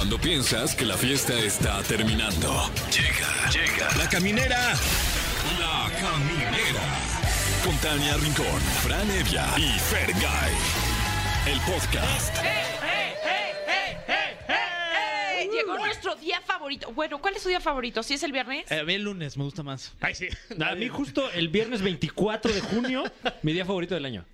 Cuando piensas que la fiesta está terminando. Llega, llega. La caminera. La caminera. Con Tania Rincón, Fran Evia y Fergay. El podcast. Llegó nuestro día favorito. Bueno, ¿cuál es su día favorito? ¿Si es el viernes? Eh, a mí el lunes me gusta más. Ay, sí. A mí justo el viernes 24 de junio, mi día favorito del año.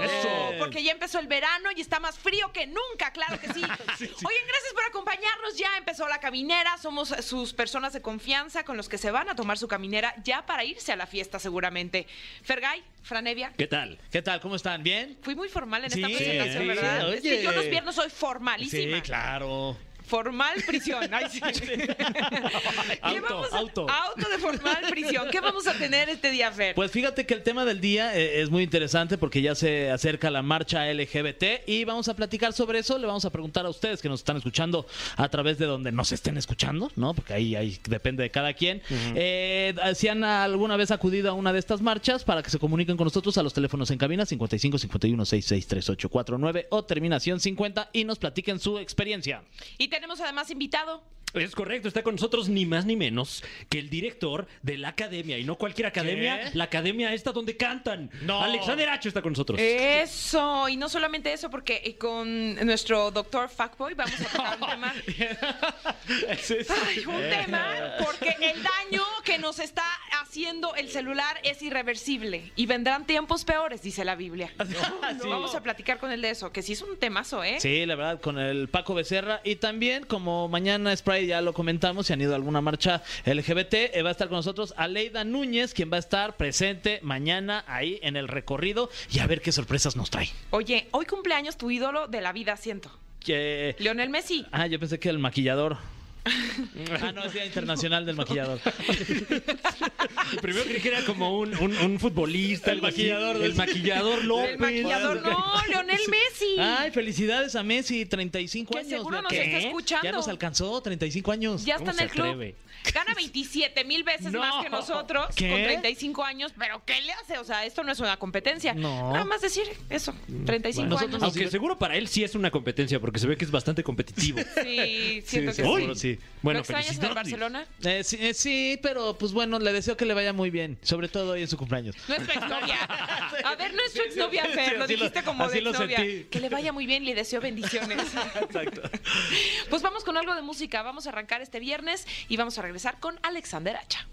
¡Eso! Eso. Porque ya empezó el verano y está más frío que nunca, claro que sí. Oigan, gracias por acompañarnos. Ya empezó la caminera. Somos sus personas de confianza con los que se van a tomar su caminera ya para irse a la fiesta seguramente. Fergay, Franevia. ¿Qué tal? ¿Qué tal? ¿Cómo están? ¿Bien? Fui muy formal en Sí, esta presentación, sí, ¿verdad? Es que yo los viernes soy formalísima. Sí, claro. Formal prisión. Ay, sí. ¿Qué Auto, vamos a- auto. Auto de formal prisión. ¿Qué vamos a tener este día, Fer? Pues fíjate que el tema del día eh, es muy interesante porque ya se acerca la marcha LGBT y vamos a platicar sobre eso. Le vamos a preguntar a ustedes que nos están escuchando a través de donde nos estén escuchando, ¿no? Porque ahí, ahí depende de cada quien. Eh, si han alguna vez acudido a una de estas marchas para que se comuniquen con nosotros a los teléfonos en cabina 55 51 66 38 49 o terminación 50 y nos platiquen su experiencia. Y tenemos además invitado. Es correcto, está con nosotros ni más ni menos que el director de la academia. Y no cualquier academia, ¿Qué? la academia esta donde cantan. No. Alexander H está con nosotros. Eso, y no solamente eso, porque eh, con nuestro doctor Fuckboy vamos a tocar un tema. Ay, un tema, porque el daño que nos está haciendo el celular es irreversible y vendrán tiempos peores, dice la Biblia. Sí. Vamos a platicar con él de eso, que sí es un temazo, ¿eh? Sí, la verdad, con el Paco Becerra. Y también, como mañana Spray ya lo comentamos, si han ido a alguna marcha LGBT, eh, va a estar con nosotros Aleida Núñez, quien va a estar presente mañana ahí en el recorrido y a ver qué sorpresas nos trae. Oye, hoy cumpleaños tu ídolo de la vida, siento. Que... Lionel Messi. Ah, yo pensé que el maquillador. ah, no, es Día Internacional del Maquillador. Primero creí que era como un, un- un futbolista. El maquillador. El maquillador López. El maquillador, no, Lionel Messi. Ay, felicidades a Messi, 35 Que años. seguro nos ¿Qué? está escuchando. Ya nos alcanzó, 35 años. Ya está ¿Cómo en el club. atreve? Gana 27 mil veces No. más que nosotros ¿Qué? con 35 años. Pero ¿qué le hace? O sea, esto no es una competencia. No. Nada más decir eso. 35 Nosotros años. nos- Aunque seguro para él sí es una competencia, porque se ve que es bastante competitivo. Sí, siento sí, que seguro, sí. Bueno, ¿Lo extrañas en el. Barcelona? Eh, sí, eh, sí, pero pues bueno, le deseo que le vaya muy bien, sobre todo hoy en su cumpleaños. No es tu exnovia. A ver, no es tu exnovia, Fer. Lo dijiste como de exnovia. sentí. Que le vaya muy bien, le deseo bendiciones. Exacto. Pues vamos con algo de música. Vamos a arrancar este viernes y vamos a regresar con Alexander Hacha.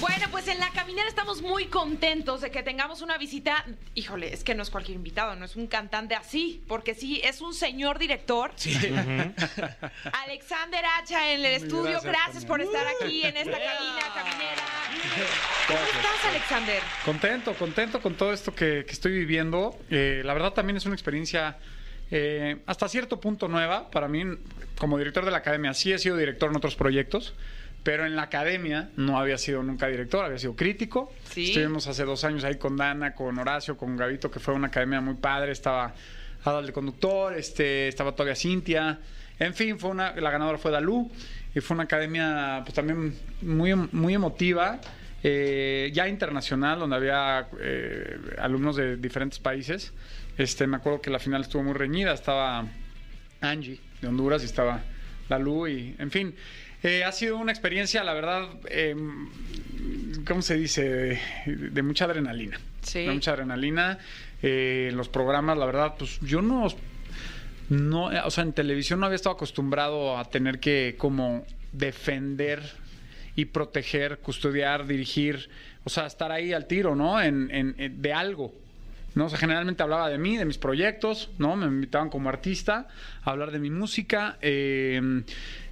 Bueno, pues en la caminera estamos muy contentos de que tengamos una visita. Híjole, es que no es cualquier invitado, no es un cantante así, porque sí, es un señor director. Alexander Hacha en el estudio. Gracias, gracias, por estar aquí en esta cabina caminera. ¿Cómo estás, Alexander? Contento, contento con todo esto que, que estoy viviendo. Eh, la verdad también es una experiencia eh, hasta cierto punto nueva. Para mí, como director de la academia, sí he sido director en otros proyectos, pero en la academia no había sido nunca director, había sido crítico. Sí. Estuvimos hace dos años ahí con Dana, con Horacio, con Gavito, que fue una academia muy padre. Estaba Adal de conductor, este, estaba todavía Cintia. En fin, fue una, la ganadora fue Dalú y fue una academia pues también muy, muy emotiva, eh, ya internacional, donde había eh, alumnos de diferentes países. Este, me acuerdo que la final estuvo muy reñida, estaba Angie de Honduras y estaba Dalú y en fin. Eh, ha sido una experiencia, la verdad, eh, ¿cómo se dice? De, de mucha adrenalina. Sí. De mucha adrenalina. Eh, en los programas, la verdad, pues yo no no, o sea, en televisión no había estado acostumbrado a tener que como defender y proteger, custodiar, dirigir, o sea, estar ahí al tiro, ¿no? En, en- en- de algo. ¿No? O sea, generalmente hablaba de mí, de mis proyectos, ¿no? Me invitaban como artista a hablar de mi música. eh,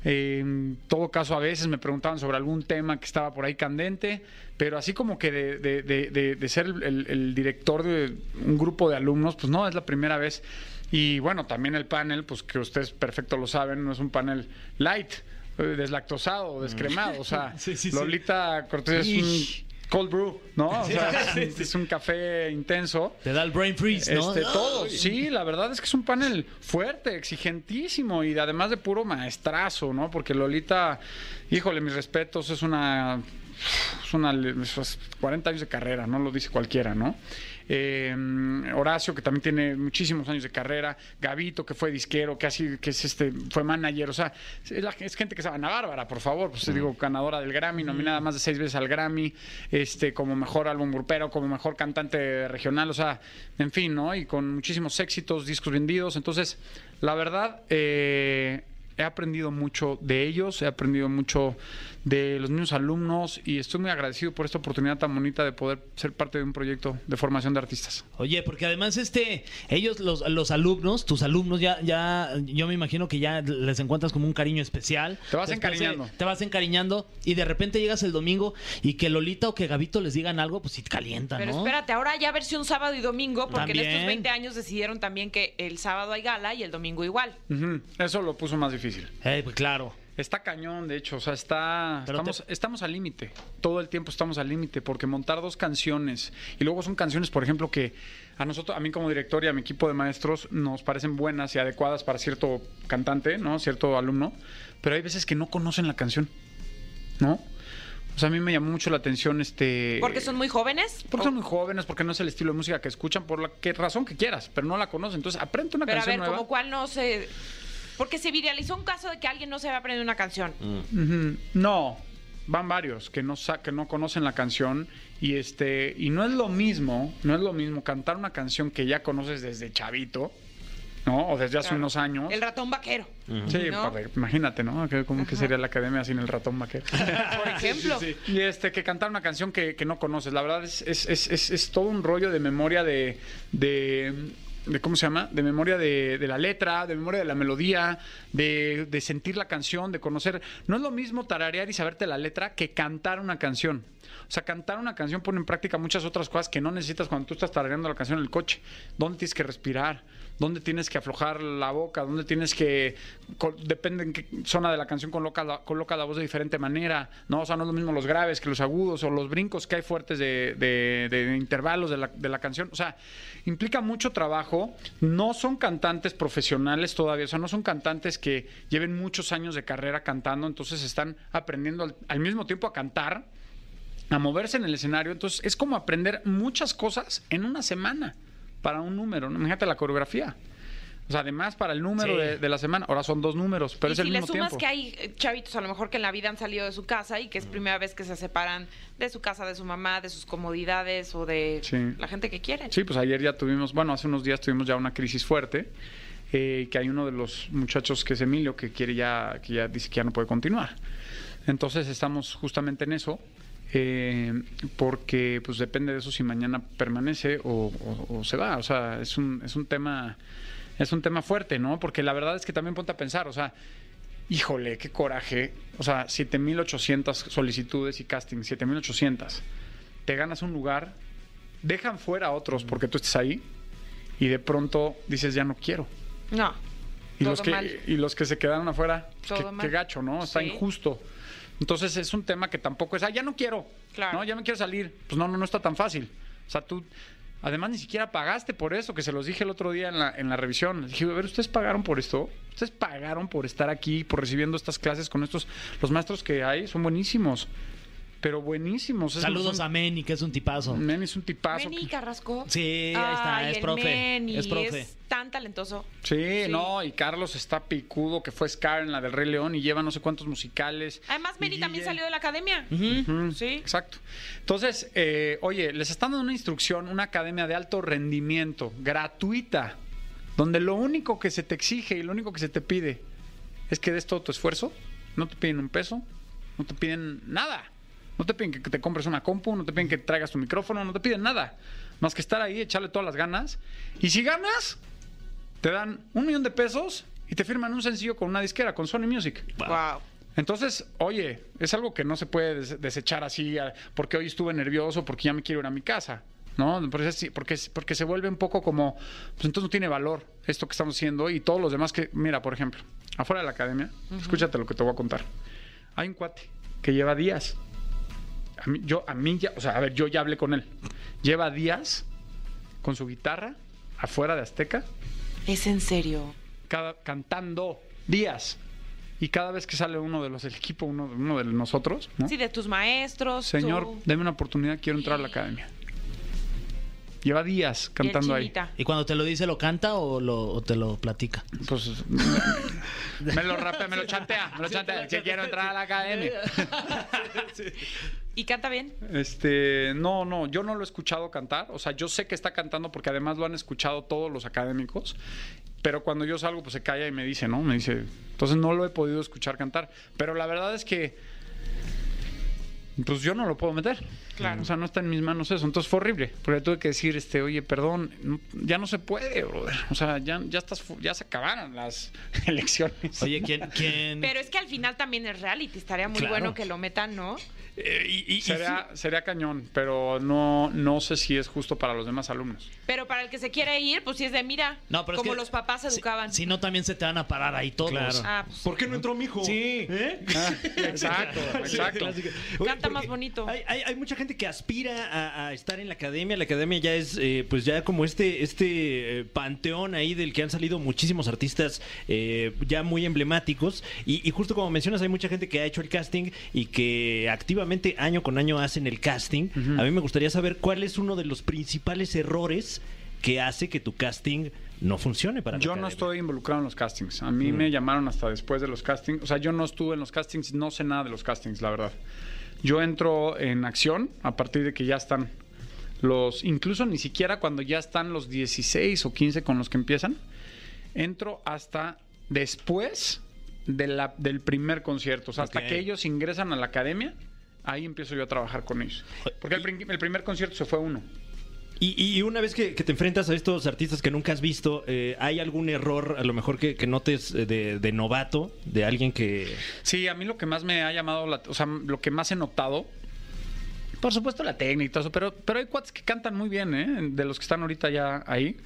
eh, en todo caso, a veces me preguntaban sobre algún tema que estaba por ahí candente, pero así como que de, de- de- de- ser el, el director de un grupo de alumnos, pues no, es la primera vez. Y bueno, también el panel, pues que ustedes perfecto lo saben, no es un panel light, eh, deslactosado descremado. O sea, Sí, sí, sí. Lolita Cortés es un cold brew, ¿no? O sea, es, es un café intenso. Te da el brain freeze, ¿no? Este, todo. Sí, la verdad es que es un panel fuerte, exigentísimo y de- además de puro maestrazo, ¿no? Porque Lolita, híjole, mis respetos, es una es una, es 40 años de carrera, no lo dice cualquiera, ¿no? Eh, Horacio, que también tiene muchísimos años de carrera, Gavito, que fue disquero, que así, que es este, fue manager, o sea, es, la- es gente que sabe, Ana Bárbara, por favor, pues te digo, ganadora del Grammy, nominada más de seis veces al Grammy, este, como mejor álbum grupero, como mejor cantante regional, o sea, en fin, ¿no? Y con muchísimos éxitos, discos vendidos, entonces, la verdad, eh, he aprendido mucho de ellos, he aprendido mucho de los mismos alumnos y estoy muy agradecido por esta oportunidad tan bonita de poder ser parte de un proyecto de formación de artistas. Oye, porque además este, ellos, los, los alumnos, tus alumnos, ya, ya, yo me imagino que ya les encuentras como un cariño especial. Te vas Después de- encariñando. te vas encariñando y de repente llegas el domingo y que Lolita o que Gabito les digan algo, pues sí te calienta, Pero ¿no? espérate, ahora ya versión sábado y domingo, porque en estos También. 20 años decidieron también que el sábado hay gala y el domingo igual. Eso lo puso más difícil. Eh, pues claro. Está cañón, de hecho, o sea, está Pero estamos, te- estamos al límite. Todo el tiempo estamos al límite porque montar dos canciones y luego son canciones, por ejemplo, que a nosotros, a mí como director y a mi equipo de maestros nos parecen buenas y adecuadas para cierto cantante, ¿no? Cierto alumno, pero hay veces que no conocen la canción, ¿no? O sea, a mí me llamó mucho la atención este Porque son muy jóvenes. porque O- son muy jóvenes, porque no es el estilo de música que escuchan, por la que razón que quieras, pero no la conocen. Entonces, aprende una Pero a ver, nueva. como cuál no se... Porque se viralizó un caso de que alguien no se va a aprender una canción. Ujú. No, van varios que no que no conocen la canción y este y no es lo mismo, no es lo mismo cantar una canción que ya conoces desde chavito, ¿no? O desde hace Claro. unos años. El ratón vaquero. Sí, ¿no? padre, imagínate, ¿no? Que- ¿Cómo que sería la academia sin el ratón vaquero? Por ejemplo. Y este, que cantar una canción que, que no conoces. La verdad es, es, es, es- es todo un rollo de memoria de, de, de- ¿cómo se llama? De memoria de, de la letra, de memoria de la melodía, de, de sentir la canción, de conocer. No es lo mismo tararear y saberte la letra que cantar una canción. O sea, cantar una canción pone en práctica muchas otras cosas que no necesitas cuando tú estás tarareando la canción en el coche. ¿Dónde tienes que respirar? ¿Dónde tienes que aflojar la boca? ¿Dónde tienes que... Depende en qué zona de la canción coloca la, coloca la voz de diferente manera, ¿no? O sea, no es lo mismo los graves que los agudos o los brincos que hay fuertes de, de- de intervalos de la, canción. O sea, implica mucho trabajo. No son cantantes profesionales todavía, o sea, no son cantantes que lleven muchos años de carrera cantando, entonces están aprendiendo al mismo tiempo a cantar a moverse en el escenario. Entonces es como aprender muchas cosas en una semana para un número. ¿no? Imagínate la coreografía. O sea, además para el número Sí. de, de la semana. Ahora son dos números, pero y es si el le mismo sumas tiempo. que hay eh, chavitos a lo mejor que en la vida han salido de su casa y que es primera vez que se separan de su casa, de su mamá, de sus comodidades o de Sí. la gente que quieren. Sí, pues ayer ya tuvimos, bueno, hace unos días tuvimos ya una crisis fuerte. eh, que hay uno de los muchachos que es Emilio que quiere ya, que ya dice que ya no puede continuar. Entonces estamos justamente en eso. Eh, porque pues depende de eso si mañana permanece o, o- o se va. O sea, es un, es un tema, es un tema fuerte, ¿no? Porque la verdad es que también ponte a pensar, o sea, híjole, qué coraje. O sea, 7800 solicitudes y casting, 7800. Te ganas un lugar, dejan fuera a otros porque tú estés ahí y de pronto dices ya no quiero. No. Y todo los, que, mal. y los que se quedaron afuera, pues, Todo qué, mal. qué gacho, ¿no? Está Sí. injusto. Entonces es un tema que tampoco es, ah, ya no quiero, Claro. ¿no? Ya me quiero salir. Pues no, no, no está tan fácil. O sea, tú, además ni siquiera pagaste por eso, que se los dije el otro día en la, en la revisión. Les dije, a ver, ¿ustedes pagaron por esto? ¿Ustedes pagaron por estar aquí, por recibiendo estas clases con estos, los maestros que hay? Son buenísimos, pero buenísimos. Saludos son- a Meni, que es un tipazo. Meni es un tipazo. Meni Carrasco. Sí, ahí está, Ay, es el profe, Meni, es profe. es tan talentoso. Sí, no, y Carlos está picudo, que fue Scar en la del Rey León y lleva no sé cuántos musicales. Además, Meni también salió de la academia. Sí. Exacto. Entonces, eh, oye, les están dando una instrucción, una academia de alto rendimiento, gratuita, donde lo único que se te exige y lo único que se te pide es que des todo tu esfuerzo. No te piden un peso, no te piden nada. No te piden que te compres una compu, no te piden que traigas tu micrófono, no te piden nada. Más que estar ahí, echarle todas las ganas. Y si ganas, te dan un millón de pesos y te firman un sencillo con una disquera, con Sony Music. Wow. Entonces, oye, es algo que no se puede des- desechar así porque hoy estuve nervioso, porque ya me quiero ir a mi casa. ¿No? Porque, porque, porque se vuelve un poco como, pues entonces no tiene valor esto que estamos haciendo y todos los demás que, mira, por ejemplo, afuera de la academia, escúchate lo que te voy a contar. Hay un cuate que lleva días. A mí, yo, a mí ya, o sea, a ver, yo ya hablé con él. Lleva días con su guitarra afuera de Azteca, Es en serio. cada, cantando días. Y cada vez que sale uno de los del equipo, uno, uno de nosotros, ¿no? Sí, de tus maestros. Señor, tú. deme una oportunidad, quiero entrar a la academia. Lleva días cantando ahí. ¿Y cuando te lo dice, lo canta o, lo, o te lo platica? Pues me, me lo rapea, me lo chantea, me lo chantea, que quiero entrar a la academia. ¿Y canta bien? Este, no, no, yo no lo he escuchado cantar. O sea, yo sé que está cantando porque además lo han escuchado todos los académicos. Pero cuando yo salgo, pues se calla y me dice, ¿no? Me dice. Entonces no lo he podido escuchar cantar. Pero la verdad es que. Pues yo no lo puedo meter. Claro. O sea, no está en mis manos eso. Entonces fue horrible. Porque tuve que decir, este, oye, perdón, no- ya no se puede, brother. O sea, ya, ya estás, ya se acabaron las elecciones. Oye, ¿quién, quién, Pero es que al final también es reality. Estaría muy Claro. bueno que lo metan, ¿no? Eh, y- y- y Sería, sería cañón, pero no, no sé si es justo para los demás alumnos. Pero para el que se quiere ir, pues sí es de mira. No, pero es como que los papás si- educaban. Si, no, también se te van a parar ahí todos. Claro. Ah, pues, ¿Por qué no entró mi hijo? Sí. ¿Eh? exacto, exacto. Clásica. Canta más bonito. Hay, hay- hay mucha gente que aspira a, a estar en la academia. La academia ya es, eh, pues ya como este, este eh, panteón ahí del que han salido muchísimos artistas eh, ya muy emblemáticos. Y, y justo como mencionas, hay mucha gente que ha hecho el casting y que activamente año con año hacen el casting. A mí me gustaría saber cuál es uno de los principales errores que hace que tu casting no funcione para Yo no estoy involucrado en los castings. A mí me llamaron hasta después de los castings. O sea, yo no estuve en los castings, no sé nada de los castings, la verdad. Yo entro en acción a partir de que ya están los, incluso ni siquiera cuando ya están los 16 o 15 con los que empiezan, entro hasta después de la- del primer concierto. O sea, hasta que ellos ingresan a la academia, ahí empiezo yo a trabajar con ellos. Porque el, el primer concierto se fue uno. Y, y una vez que, te enfrentas a estos artistas que nunca has visto, eh, ¿hay algún error, a lo mejor que, notes eh, de, novato, de alguien que... Sí, a mí lo que más me ha llamado, la- o sea, lo que más he notado, por supuesto la técnica y todo eso, pero, pero hay cuates que cantan muy bien, ¿eh? De los que están ahorita ya ahí.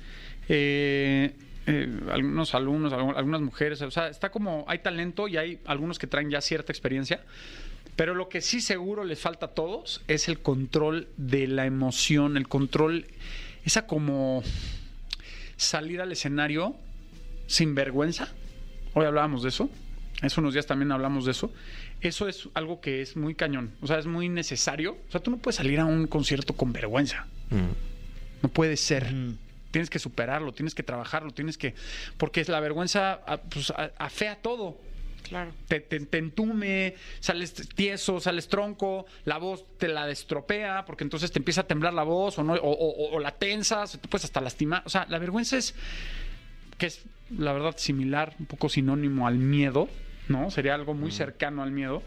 Eh, eh, algunos alumnos, algu- algunas mujeres, o sea, está como, hay talento y hay algunos que traen ya cierta experiencia. Pero lo que sí seguro les falta a todos es el control de la emoción, el control, esa como salir al escenario sin vergüenza. Hoy hablábamos de eso. Hace unos días también hablamos de eso. Eso es algo que es muy cañón. O sea, es muy necesario. O sea, tú no puedes salir a un concierto con vergüenza. No puede ser. Tienes que superarlo, tienes que trabajarlo, tienes que... Porque es la vergüenza ah, pues, a- afea todo. Claro. Te, te- te entume, sales tieso, sales tronco, la voz te la destropea, porque entonces te empieza a temblar la voz o, no, o, o- o la tensas, te puedes hasta lastimar. O sea, la vergüenza es, que es la verdad similar, un poco sinónimo al miedo, ¿no? Sería algo muy cercano al miedo,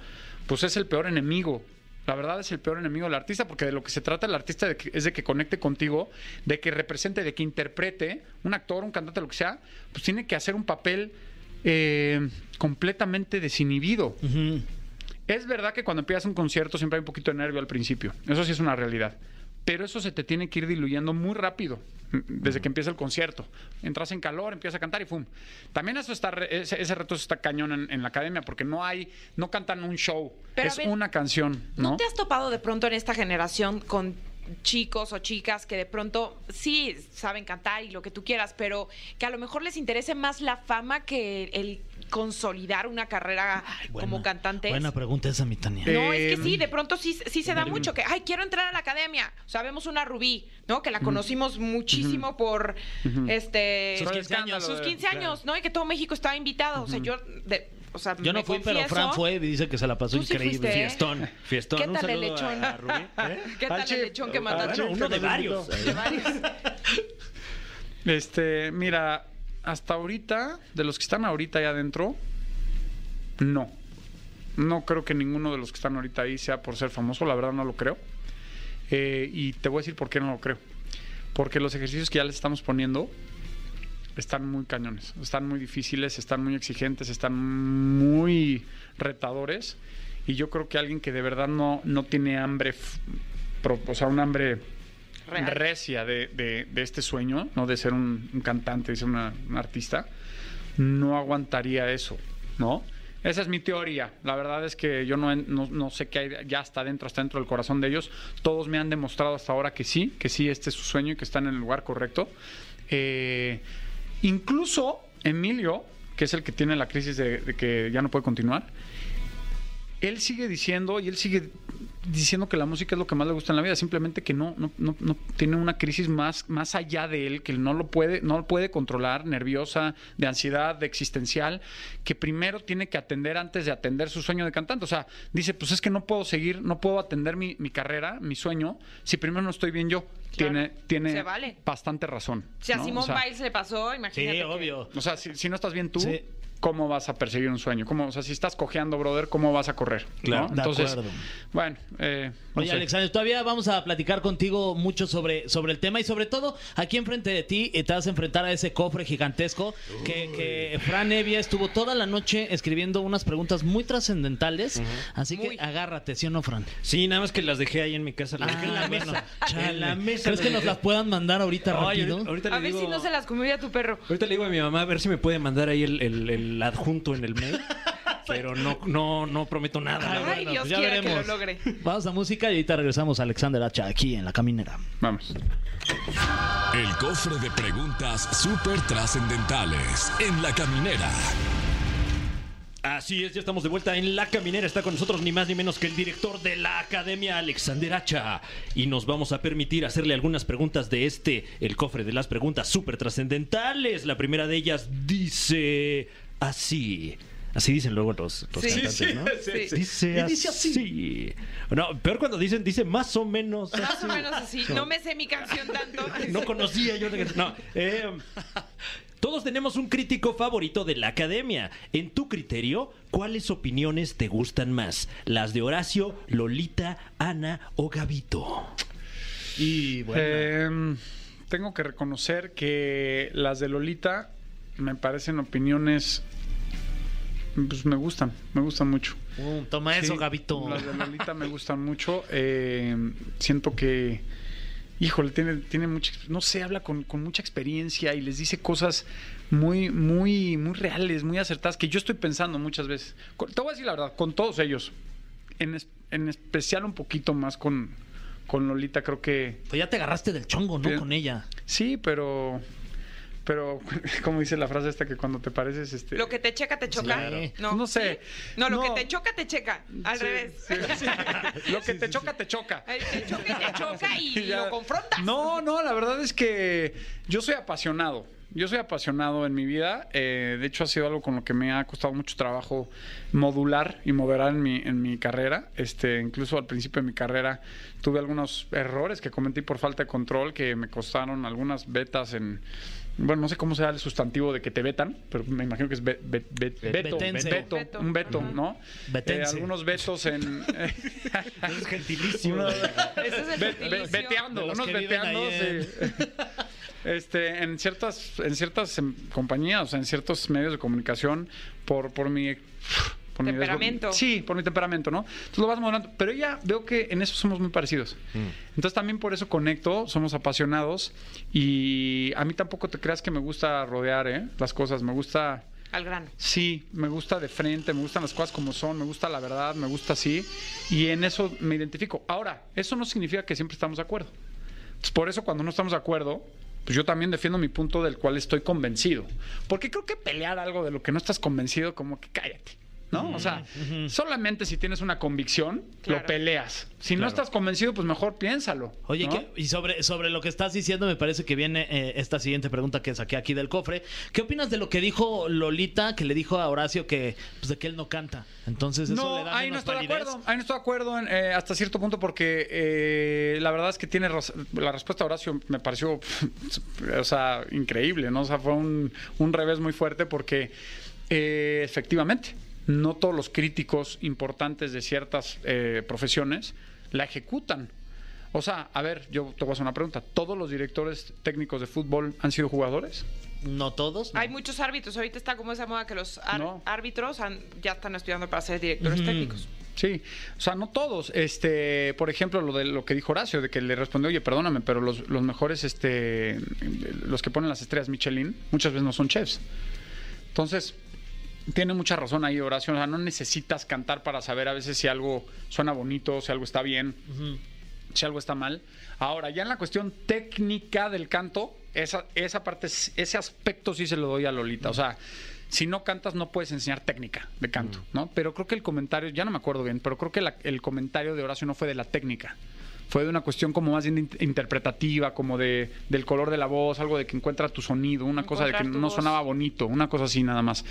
pues es el peor enemigo. La verdad es el peor enemigo del artista, porque de lo que se trata el artista de que- es de que conecte contigo, de que represente, de que interprete, un actor, un cantante, lo que sea, pues tiene que hacer un papel eh, completamente desinhibido. Es verdad que cuando empiezas un concierto siempre hay un poquito de nervio al principio. Eso sí es una realidad. Pero eso se te tiene que ir diluyendo muy rápido mm, desde que empieza el concierto. Entras en calor, empiezas a cantar y ¡fum! También eso está, re- ese, ese reto está cañón en, en la academia porque no hay, no cantan un show, Pero es ver, una canción, ¿No ¿no? te has topado de pronto en esta generación con chicos o chicas que de pronto sí saben cantar y lo que tú quieras, pero que a lo mejor les interese más la fama que el consolidar una carrera como Buena- cantantes? Buena pregunta esa, mi Tania. No, es que sí, de pronto sí, sí se da mucho que, ay, quiero entrar a la academia. O sea, vemos una Rubí, ¿no? Que la conocimos muchísimo por este Sus sus 15 años. sus 15 años, ¿no? Y que todo México estaba invitado. O sea, yo, de- o sea, Yo no fui, pero Fran fue y dice que se la pasó Tú sí increíble. fuiste, ¿eh? Fiestón, fiestón. ¿Qué Un tal el a- lechón? a Rubí, ¿eh? ¿Qué tal Al el lechón que Ah, mandaste? Bueno, uno de varios. De varios. Este, mira, hasta ahorita, de los que están ahorita ahí adentro, no. No creo que ninguno de los que están ahorita ahí sea por ser famoso, la verdad no lo creo. Eh, y te voy a decir por qué no lo creo. Porque los ejercicios que ya les estamos poniendo están muy cañones, están muy difíciles, están muy exigentes, están muy retadores. Y yo creo que alguien que de verdad no, no tiene hambre, o sea, un hambre Real. recia de, de- de este sueño, ¿no? De ser un, un cantante, de ser una- un artista, no aguantaría eso, ¿no? Esa es mi teoría. La verdad es que yo no, no, no sé qué hay ya está dentro, está dentro del corazón de ellos. Todos me han demostrado hasta ahora que sí, que sí, este es su sueño y que están en el lugar correcto. Eh, incluso Emilio, que es el que tiene la crisis de, de que ya no puede continuar, él sigue diciendo y él sigue diciendo que la música es lo que más le gusta en la vida, simplemente que no, no, no, no tiene una crisis más, más allá de él, que no lo puede, no lo puede controlar, nerviosa, de ansiedad, de existencial, que primero tiene que atender antes de atender su sueño de cantante. O sea, dice, pues es que no puedo seguir, no puedo atender mi, mi carrera, mi sueño, si primero no estoy bien yo. Claro, Tiene, tiene se vale. bastante razón. Si a ¿no? Simón O sea, Biles le pasó, imagínate. Sí, que- obvio. o sea, si, si no estás bien tú, Sí. ¿Cómo vas a perseguir un sueño? ¿Cómo, o sea, si estás cojeando, brother, ¿cómo vas a correr? Claro. ¿no? De Entonces, acuerdo. bueno, eh, no Oye, sé. Alexander, todavía vamos a platicar contigo mucho sobre, sobre el tema y sobre todo aquí enfrente de ti eh, te vas a enfrentar a ese cofre gigantesco que, que Fran Evia estuvo toda la noche escribiendo unas preguntas muy trascendentales. Así que Muy. agárrate, ¿sí o no, Fran? Sí, nada más que las dejé ahí en mi casa. Las dejé en la Ah, mesa. bueno, en la chale. mesa. ¿Crees que nos las puedan mandar ahorita Ay, rápido? ahorita, ahorita le A ver digo- si no se las comió ya tu perro. Ahorita le digo a mi mamá a ver si me puede mandar ahí el, el- el adjunto en el mail. pero no, no, no prometo nada. Ay, bueno, Dios pues ya veremos. que lo logre. Vamos a música y ahorita regresamos a Alexander Hacha aquí en La Caminera. Vamos. El cofre de preguntas súper trascendentales en la caminera. Así es, ya estamos de vuelta en La Caminera. Está con nosotros ni más ni menos que el director de la Academia, Alexander Hacha. Y nos vamos a permitir hacerle algunas preguntas de este, el cofre de las preguntas súper trascendentales. La primera de ellas dice así. Así dicen luego los, los Sí. cantantes, Sí, ¿no? sí, sí. Dice, Y dice así. No, peor cuando dicen, dice más o menos así. Más o menos así. No me sé mi canción tanto. No conocía yo. No. eh, todos tenemos un crítico favorito de la academia. En tu criterio, ¿cuáles opiniones te gustan más? ¿Las de Horacio, Lolita, Ana o Gavito? Y bueno. Eh, tengo que reconocer que las de Lolita me parecen opiniones. Pues me gustan, me gustan mucho. Uh, toma eso, Gabito. Las de Lolita me gustan mucho. eh, siento que, híjole, tiene, tiene mucha, no sé, habla con, con mucha experiencia y les dice cosas muy, muy, muy reales, muy acertadas, que yo estoy pensando muchas veces. Con- te voy a decir la verdad, con todos ellos, en, es- en especial un poquito más con, con Lolita, creo que Pues ya te agarraste del chongo, ¿no? Con ella. sí, pero... Pero, como dice la frase esta que cuando te pareces, este... Lo que te checa, te choca. Claro. No, No sé. ¿Sí? No, lo No. que te choca, te checa. Al Sí, revés. sí, sí. Lo que te choca, te choca. Te choca y te choca y lo confrontas. No, no, la verdad es que yo soy apasionado. Yo soy apasionado en mi vida. eh, de hecho, ha sido algo con lo que me ha costado mucho trabajo modular y moderar en mi, en mi carrera. Este, incluso al principio de mi carrera tuve algunos errores que cometí por falta de control que me costaron algunas betas en. Bueno, no sé cómo sea el sustantivo de que te vetan, pero me imagino que es be- be- be- veto, Veto. un veto. ¿no? Betense. Eh, algunos vetos en. Es gentilicio. veteando, unos veteando. Este, en ciertas, en ciertas em, compañías, o sea, en ciertos medios de comunicación, por, por mi por mi Temperamento. sí, por mi temperamento, ¿no? Entonces lo vas moderando. Pero ya veo que en eso somos muy parecidos. Entonces también por eso conecto, somos apasionados. Y a mí tampoco te creas que me gusta rodear, ¿eh? Las cosas. Me gusta. Al grano. Sí, me gusta de frente, me gustan las cosas como son, me gusta la verdad, me gusta así, y en eso me identifico. Ahora, eso no significa que siempre estamos de acuerdo. Entonces, por eso cuando no estamos de acuerdo, pues yo también defiendo mi punto del cual estoy convencido. Porque creo que pelear algo de lo que no estás convencido, como que cállate. ¿No? O sea, solamente si tienes una convicción, Claro. lo peleas. Si no estás convencido, pues mejor piénsalo. Oye, ¿no? ¿qué- y sobre, sobre lo que estás diciendo, me parece que viene eh, esta siguiente pregunta que saqué aquí del cofre. ¿Qué opinas de lo que dijo Lolita, que le dijo a Horacio que, pues, de que él no canta? Entonces, eso No, le da ahí no estoy de acuerdo. Ahí no estoy de acuerdo en, eh, hasta cierto punto porque eh, la verdad es que tiene la respuesta de Horacio me pareció, o sea, increíble, ¿no? O sea, fue un, un revés muy fuerte porque eh, efectivamente no todos los críticos importantes de ciertas eh, profesiones la ejecutan. O sea, a ver, yo te voy a hacer una pregunta. ¿Todos los directores técnicos de fútbol han sido jugadores? No todos. no. Hay muchos árbitros. Ahorita está como esa moda que los No. árbitros han- ya están estudiando para ser directores técnicos. Sí, o sea, no todos. Este, por ejemplo, lo de lo que dijo Horacio, de que le respondió, oye, perdóname, pero los, los mejores, este, los que ponen las estrellas Michelin, muchas veces no son chefs. Entonces, tiene mucha razón ahí Horacio. O sea, no necesitas cantar para saber a veces si algo suena bonito, si algo está bien, si algo está mal. Ahora, ya en la cuestión técnica del canto, esa, esa parte, ese aspecto sí se lo doy a Lolita. O sea, si no cantas no puedes enseñar técnica de canto, ¿no? Pero creo que el comentario, ya no me acuerdo bien, pero creo que la- el comentario de Horacio no fue de la técnica. Fue de una cuestión como más bien interpretativa, como de, del color de la voz, algo de que encuentra tu sonido, una cosa de que no voz. sonaba bonito, una cosa así nada más.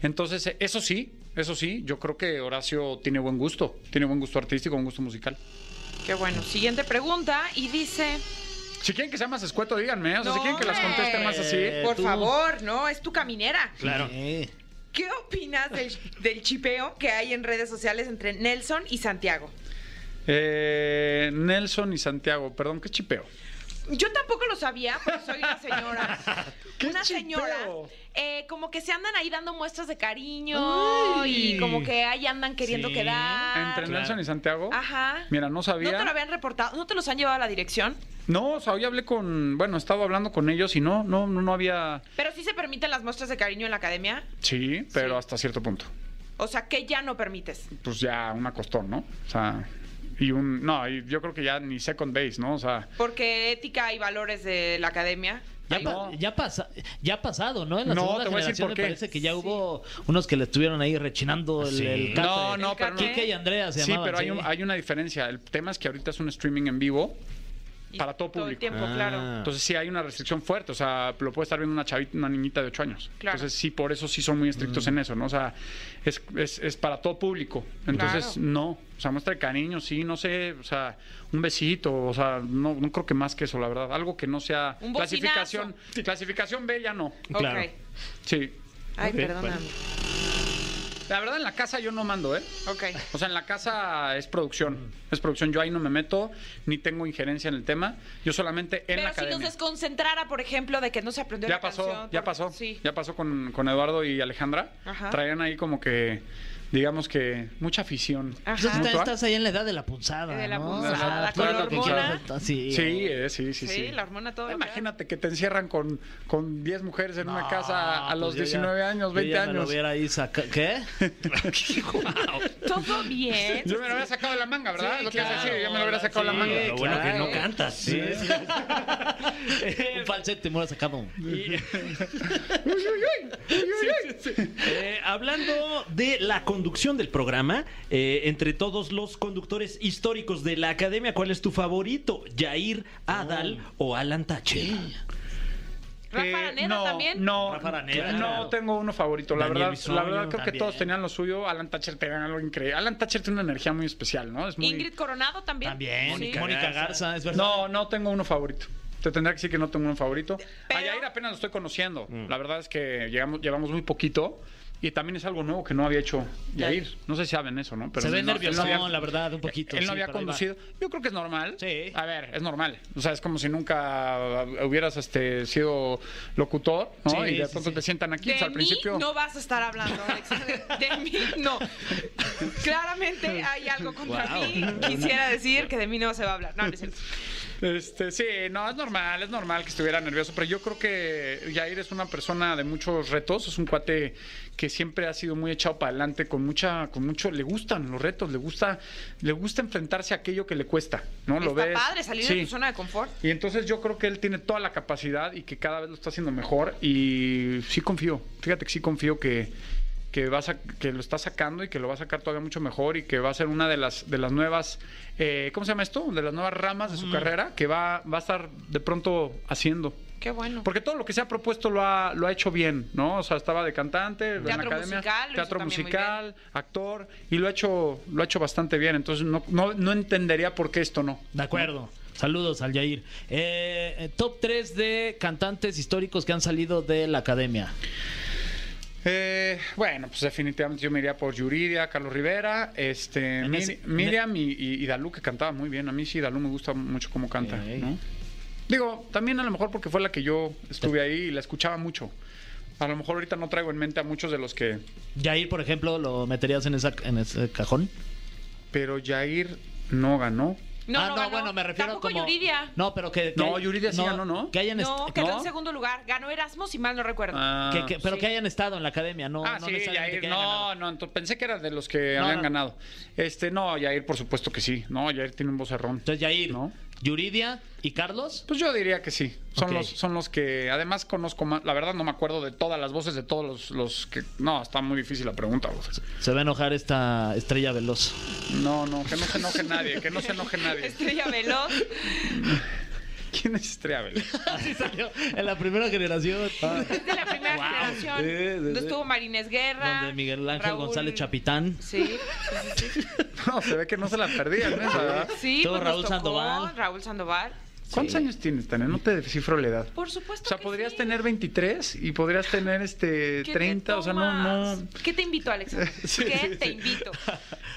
Entonces, eh, eso sí, eso sí, yo creo que Horacio tiene buen gusto, tiene buen gusto artístico, buen gusto musical. Qué bueno. Siguiente pregunta y dice... Si quieren que sea más escueto, díganme, o sea, si quieren que las conteste más así. Eh, Por tú. favor, no, es tu caminera. Claro. Sí. ¿Qué opinas del, del chipeo que hay en redes sociales entre Nelson y Santiago? Eh, Nelson y Santiago, perdón, qué chipeo. Yo tampoco lo sabía, porque soy una señora. ¿Qué una chipeo? señora. eh, como que se andan ahí dando muestras de cariño Ay. y como que ahí andan queriendo Sí. quedar. Entre claro. Nelson y Santiago. Ajá. Mira, no ¿No sabía. te lo habían reportado? ¿No te los han llevado a la dirección? No, o sea, hoy hablé con, bueno, he estado hablando con ellos y no, no, no, no había, Pero sí se permiten las muestras de cariño en la academia. sí, pero Sí. hasta cierto punto. O sea, que ya no permites. Pues ya una costón, ¿no? O sea, y un, no, y yo creo que ya ni second base, ¿no? O sea, Porque ética y valores de la academia. Ya, Ay, pa- no. ya, pasa, ya ha pasado, ¿no? En la No, segunda te voy a decir me parece que ya Sí. hubo unos que le estuvieron ahí rechinando el, Sí. el. No, no, El pero. Quique y Andrea se sí, llamaban, pero hay, sí. un- hay una diferencia. El tema es que ahorita es un streaming en vivo para todo el público. tiempo, Ah. claro. Entonces sí hay una restricción fuerte, o sea, lo puede estar viendo una chavita, una niñita de 8 años. Claro. Entonces sí, por eso sí son muy estrictos en eso, ¿no? O sea, es, es, es para todo público. Entonces Claro. no, o sea, muestra de cariño, sí, no sé, o sea, un besito, o sea, no, no creo que más que eso, la verdad. Algo que no sea Un clasificación, clasificación B ya no. Claro. Ok. Sí. Ay, perdóname. La verdad en la casa yo no mando, ¿eh? Ok. O sea, en la casa es producción, es producción. Yo ahí no me meto, ni tengo injerencia en el tema. Yo solamente en la Pero si academia. nos desconcentrara, por ejemplo, de que no se aprendió Ya la pasó, canción. ya por- pasó. Sí. Ya pasó con, con Eduardo y Alejandra. Ajá. Traían ahí como que, digamos que, mucha afición. Ajá. Pues estás, ahí en la edad de la punzada. De la ¿no? punzada, sea, con la lo que hormona. Sí, eh, sí, sí, Sí, sí. la hormona todo. Imagínate que te encierran con, con 10 mujeres en una No, casa a pues los yo ya- 19 años, yo 20 ya me lo años. hubiera ahí saca- ¿Qué? Todo bien. Yo me lo había sacado de la manga, ¿verdad? Sí, lo que ibas a decir, claro, yo me lo hubiera sacado de la sí, manga. Lo bueno que claro. no cantas. Sí, sí. Un falsete me lo sacado. Y- Eh, hablando de la conducción del programa, eh, entre todos los conductores históricos de la academia, ¿cuál es tu favorito? ¿Jair, Adal o Alan Thatcher? Rafa Eh, no, también. No, Rafa Araneda, no claro. tengo uno favorito. La Daniel verdad, Bisoño la verdad creo que todos tenían lo suyo. Alan Thatcher tenía algo increíble. Alan Thatcher tiene una energía muy especial, ¿no? Es muy... Ingrid Coronado también. También. Sí. Mónica, Garza, es verdad. No, no tengo uno favorito. Te tendría que decir que no tengo uno favorito. Pero- A Yair apenas lo estoy conociendo. Mm. La verdad es que llegamos, llevamos muy poquito. Y también es algo nuevo que no había hecho Yair. No sé si saben eso, ¿no? Se ve no- nervioso, no había- la verdad, un poquito. Él sí, no había pero conducido. Yo creo que es normal. Sí. A ver, es normal. O sea, es como si nunca hubieras este, sido locutor, ¿no? Sí, y de sí, pronto sí. te sientan aquí. De pues, al mí principio. no vas a estar hablando, Alex. De mí no. Claramente hay algo contra Wow. mí. Quisiera decir que de mí no se va a hablar. No, no es cierto. Este, sí, no, es normal, es normal que estuviera nervioso, pero yo creo que Jair es una persona de muchos retos, es un cuate que siempre ha sido muy echado para adelante, con mucha, con mucho, le gustan los retos, le gusta, le gusta enfrentarse a aquello que le cuesta, ¿no? Lo Está ves. padre salir Sí. de tu zona de confort. Y entonces yo creo que él tiene toda la capacidad y que cada vez lo está haciendo mejor y sí confío, fíjate que sí confío que, que, va a que lo está sacando y que lo va a sacar todavía mucho mejor y que va a ser una de las, de las nuevas, eh, ¿cómo se llama esto? De las nuevas ramas de su carrera que va, va a estar de pronto haciendo. Qué bueno. Porque todo lo que se ha propuesto lo ha, lo ha hecho bien, ¿no? O sea, estaba de cantante, en la Teatro academia, musical, teatro musical, actor, y lo ha hecho, lo ha hecho bastante bien. Entonces no, no, no entendería por qué esto no. De acuerdo. Saludos al Yair. Eh, eh, top 3 de cantantes históricos que han salido de la academia. Eh, bueno, pues definitivamente yo me iría por Yuridia, Carlos Rivera, este, En Mir- ese- Miriam y, y, y Dalú, que cantaba muy bien. A mí sí, Dalú me gusta mucho cómo canta. Digo, también a lo mejor porque fue la que yo estuve ahí y la escuchaba mucho. A lo mejor ahorita no traigo en mente a muchos de los que... Yair, por ejemplo, ¿lo meterías en, esa, en ese cajón? Pero Jair no ganó. No, ah, no, no, ganó. bueno, me refiero Tampoco como... Yuridia. No, pero que... que No, Yuridia sí ganó, ¿no? Que hayan, est- No, quedó ¿no? en segundo lugar. Ganó Erasmus, si mal no recuerdo. Ah, que- que- pero sí. que hayan estado en la academia, no, ah, no sí, necesariamente Yair, que hayan no, ganado. no, entonces pensé que era de los que No, habían no. ganado. Este, no, Yair, por supuesto que sí. No, Yair tiene un vocerrón. Entonces, Yair. ¿No? Yuridia y Carlos. Pues yo diría que sí. Son, los, son los que además conozco más. La verdad no me acuerdo de todas las voces de todos los, los que... No, está muy difícil la pregunta. Se va a enojar esta estrella veloz. No, no, que no se enoje nadie, que no se enoje nadie. Estrella Veloz. ¿Quién es Estrella Veloz? Así salió en la primera generación. Es de la primera generación. Sí, sí, Donde sí. estuvo Marinés Guerra. Donde Miguel Ángel Raúl- González Chapitán. Sí, sí, sí, sí. No, se ve que no se la perdían, ¿eh? ¿verdad? Sí, Estuvo pues nos Raúl tocó Sandoval. Raúl Sandoval. ¿Cuántos años tienes, Tania? No te descifro la edad. Por supuesto O sea, que podrías sí. tener 23 y podrías tener este ¿Qué te 30, o sea, no, no. ¿Qué te invito, Alexander? Sí, ¿Qué sí, te sí. invito?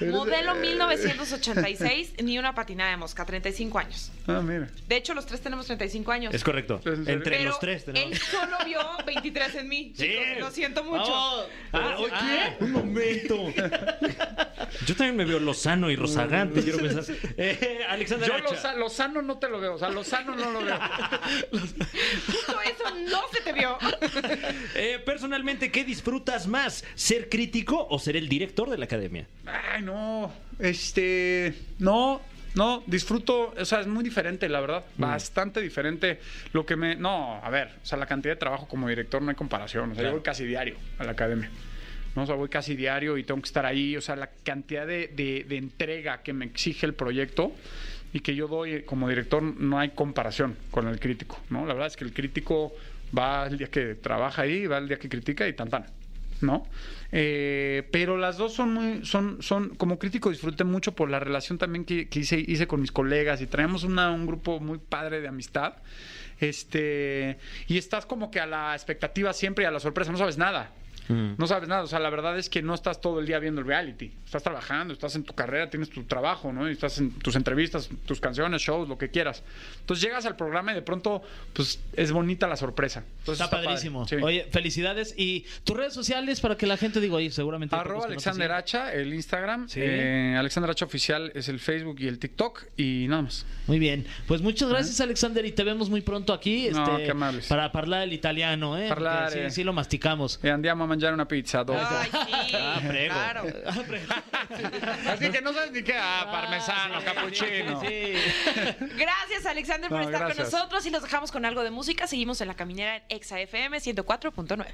Modelo 1986, ni una patinada de mosca, 35 años. Ah, mira. De hecho, los tres tenemos 35 años. Es correcto. Entre Pero los tres tenemos. él solo vio 23 en mí. Sí. chicos, lo siento mucho. Ah, oye, Ah. Un momento. Yo también me veo lozano y rozagante, quiero pensar. Eh, Alexander Yo Hacha. Lozano no te lo veo, o sea, Lozano no lo veo. Justo eso no se te vio. Eh, personalmente, ¿qué disfrutas más? ¿Ser crítico o ser el director de la academia? Ay, no. Este. No, no, disfruto. O sea, es muy diferente, la verdad. Bastante diferente. Lo que me. No, a ver, o sea, la cantidad de trabajo como director no hay comparación. O sea, Claro. yo voy casi diario a la academia. ¿no? O sea, voy casi diario y tengo que estar ahí. O sea, la cantidad de, de- de entrega que me exige el proyecto y que yo doy como director no hay comparación con el crítico, ¿no? La verdad es que el crítico va el día que trabaja ahí, va el día que critica y tan tan, ¿no? Eh, pero las dos son muy, son, son, como crítico disfruté mucho por la relación también que, que hice, hice con mis colegas y traemos una, un grupo muy padre de amistad. Este, y estás como que a la expectativa siempre y a la sorpresa, no sabes nada. No sabes nada, o sea, la verdad es que no estás todo el día viendo el reality. Estás trabajando, estás en tu carrera, tienes tu trabajo, ¿no? Y estás en tus entrevistas, tus canciones, shows, lo que quieras. Entonces llegas al programa y de pronto, pues es bonita la sorpresa. Entonces, Está, padre. padrísimo. Sí. Oye, felicidades. Y tus redes sociales para que la gente diga, oye, seguramente. Arroba no Alexander siguen. Hacha, el Instagram. Sí. Eh, Alexander Hacha Oficial es el Facebook y el TikTok. Y nada más. Muy bien. Pues muchas gracias, Alexander, y te vemos muy pronto aquí. No, este, qué amables. Para hablar el italiano, ¿eh? Parlare. Sí, sí lo masticamos. E andiamo a mangiare una pizza. dopo. Ay, sí. Ah, prego. Claro. Así que no sabes ni qué. Ah, parmesano, sí, cappuccino. sí. Gracias, Alexander, por No, estar gracias. con nosotros y los dejamos con algo de música. Seguimos en la caminera en Exa FM 104.9.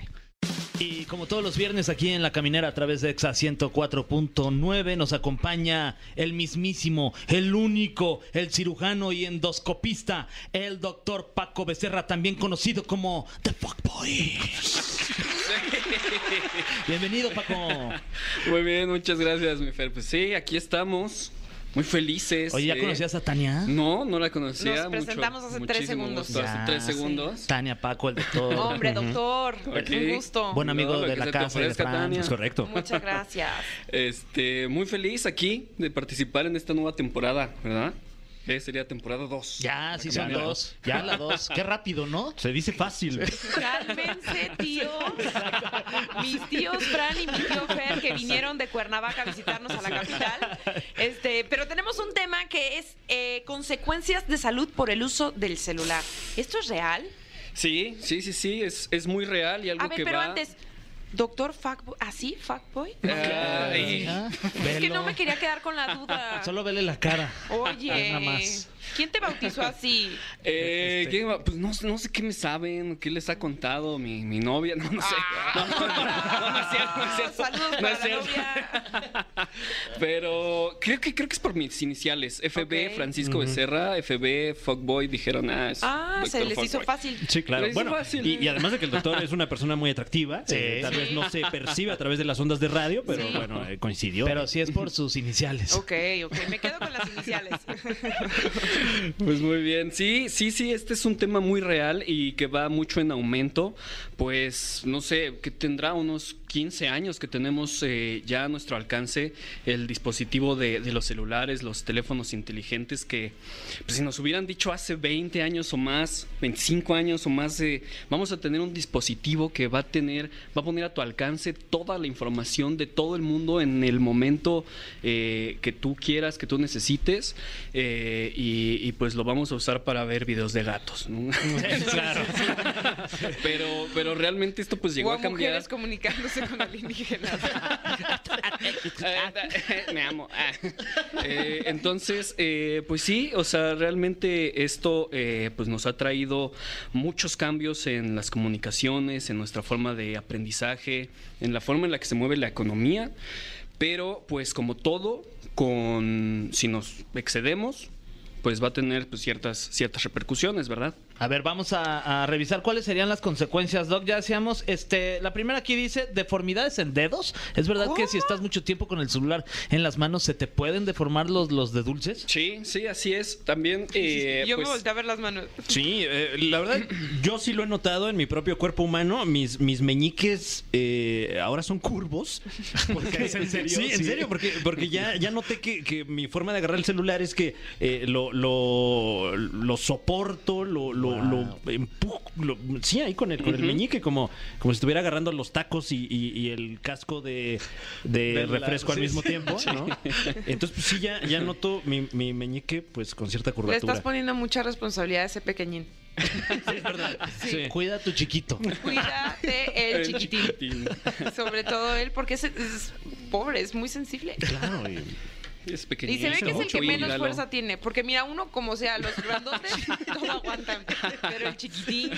Y como todos los viernes aquí en La Caminera a través de EXA 104.9 nos acompaña el mismísimo, el único, el cirujano y endoscopista, el doctor Paco Becerra, también conocido como The Fuckboy. Bienvenido, Paco. Muy bien, muchas gracias, mi Fer. Pues sí, aquí estamos, muy felices. Oye, ¿ya eh. conocías a Tania? No, no la conocía. Nos mucho- presentamos hace tres segundos. hace sí. Tania, Paco, el doctor. Hombre, doctor, Ok. un gusto. Buen amigo No, de la casa de ofrezca, Fran. Tania. Es correcto. Muchas gracias. Este, muy feliz aquí de participar en esta nueva temporada, ¿verdad? Sería temporada 2. Ya, sí son dos. Ya la dos. Qué rápido, ¿no? Se dice fácil. Cálmense, tíos. Mis tíos Fran y mi tío Fer que vinieron de Cuernavaca a visitarnos a la capital. Este, pero tenemos un tema que es eh, consecuencias de salud por el uso del celular. ¿Esto es real? Sí, sí, sí, sí, es, es muy real y algo A ver, que pero va... antes, doctor Fuckboy, ¿así? ¿Fuckboy? Ay. Es que no me quería quedar con la duda. Solo vele la cara. Oye, Nada más. ¿Quién te bautizó así? Eh, Este. Pues no, no sé qué me saben, qué les ha contado mi, mi novia, no, no sé. No, no, no, no, no es cierto, no es cierto. Ah. Saludos No para es la novia. Pero creo que creo que es por mis iniciales. FB. Francisco Becerra, FB, Fuckboy, dijeron, ah, es Ah, se les hizo fácil. Sí, claro. Bueno, fácil, y, ¿eh? y además de que el doctor es una persona muy atractiva, eh, tal vez no se percibe a través de las ondas de radio, pero Sí. bueno, eh, coincidió. Pero sí es por sus iniciales. Ok, ok, me quedo con las iniciales. Pues muy bien. Sí, sí, sí, este es un tema muy real y que va mucho en aumento. Pues no sé, que tendrá unos 15 años que tenemos eh, ya a nuestro alcance el dispositivo de, de los celulares, los teléfonos inteligentes que pues, si nos hubieran dicho hace 20 años o más, 25 años o más, eh, vamos a tener un dispositivo que va a tener, va a poner a tu alcance toda la información de todo el mundo en el momento eh, que tú quieras, que tú necesites eh, y, y, pues lo vamos a usar para ver videos de gatos. ¿no? claro. pero, pero realmente esto pues llegó o a cambiar. mujeres con alienígenas. Eh, me amo. Ah. Eh, entonces, eh, pues sí, o sea, realmente esto eh, pues nos ha traído muchos cambios en las comunicaciones, en nuestra forma de aprendizaje, en la forma en la que se mueve la economía, pero pues como todo, con si nos excedemos, pues va a tener pues, ciertas, ciertas repercusiones, ¿verdad? A ver, vamos a, a revisar cuáles serían las consecuencias, Doc. Ya decíamos, este, la primera aquí dice deformidades en dedos. ¿Es verdad que si estás mucho tiempo con el celular en las manos se te pueden deformar los, los de dulces? Sí, sí, así es. También, eh, Yo pues, me volteé a ver las manos. Sí, eh, la verdad, yo sí lo he notado en mi propio cuerpo humano. Mis, mis meñiques eh, ahora son curvos. Porque, ¿Es en serio? Sí, en serio, porque, porque ya, ya noté que, que mi forma de agarrar el celular es que eh, lo, lo, lo soporto, lo, lo, Wow. lo empujo. lo- sí, ahí con el, con el meñique, como, como si estuviera agarrando los tacos y, y- y el casco de, de De la- refresco al sí, mismo sí. tiempo. ¿no? Entonces, pues, sí, ya, ya noto mi, mi meñique pues con cierta Le curvatura. estás poniendo mucha responsabilidad a ese pequeñín. Sí. Cuida a tu chiquito. Cuídate el El chiquitín. chiquitín. Sobre todo él, porque es, es pobre, es muy sensible. Claro, y- es Y se ve que es el que menos fuerza tiene. Porque mira, uno como sea, los grandotes todo aguantan. Pero el chiquitín,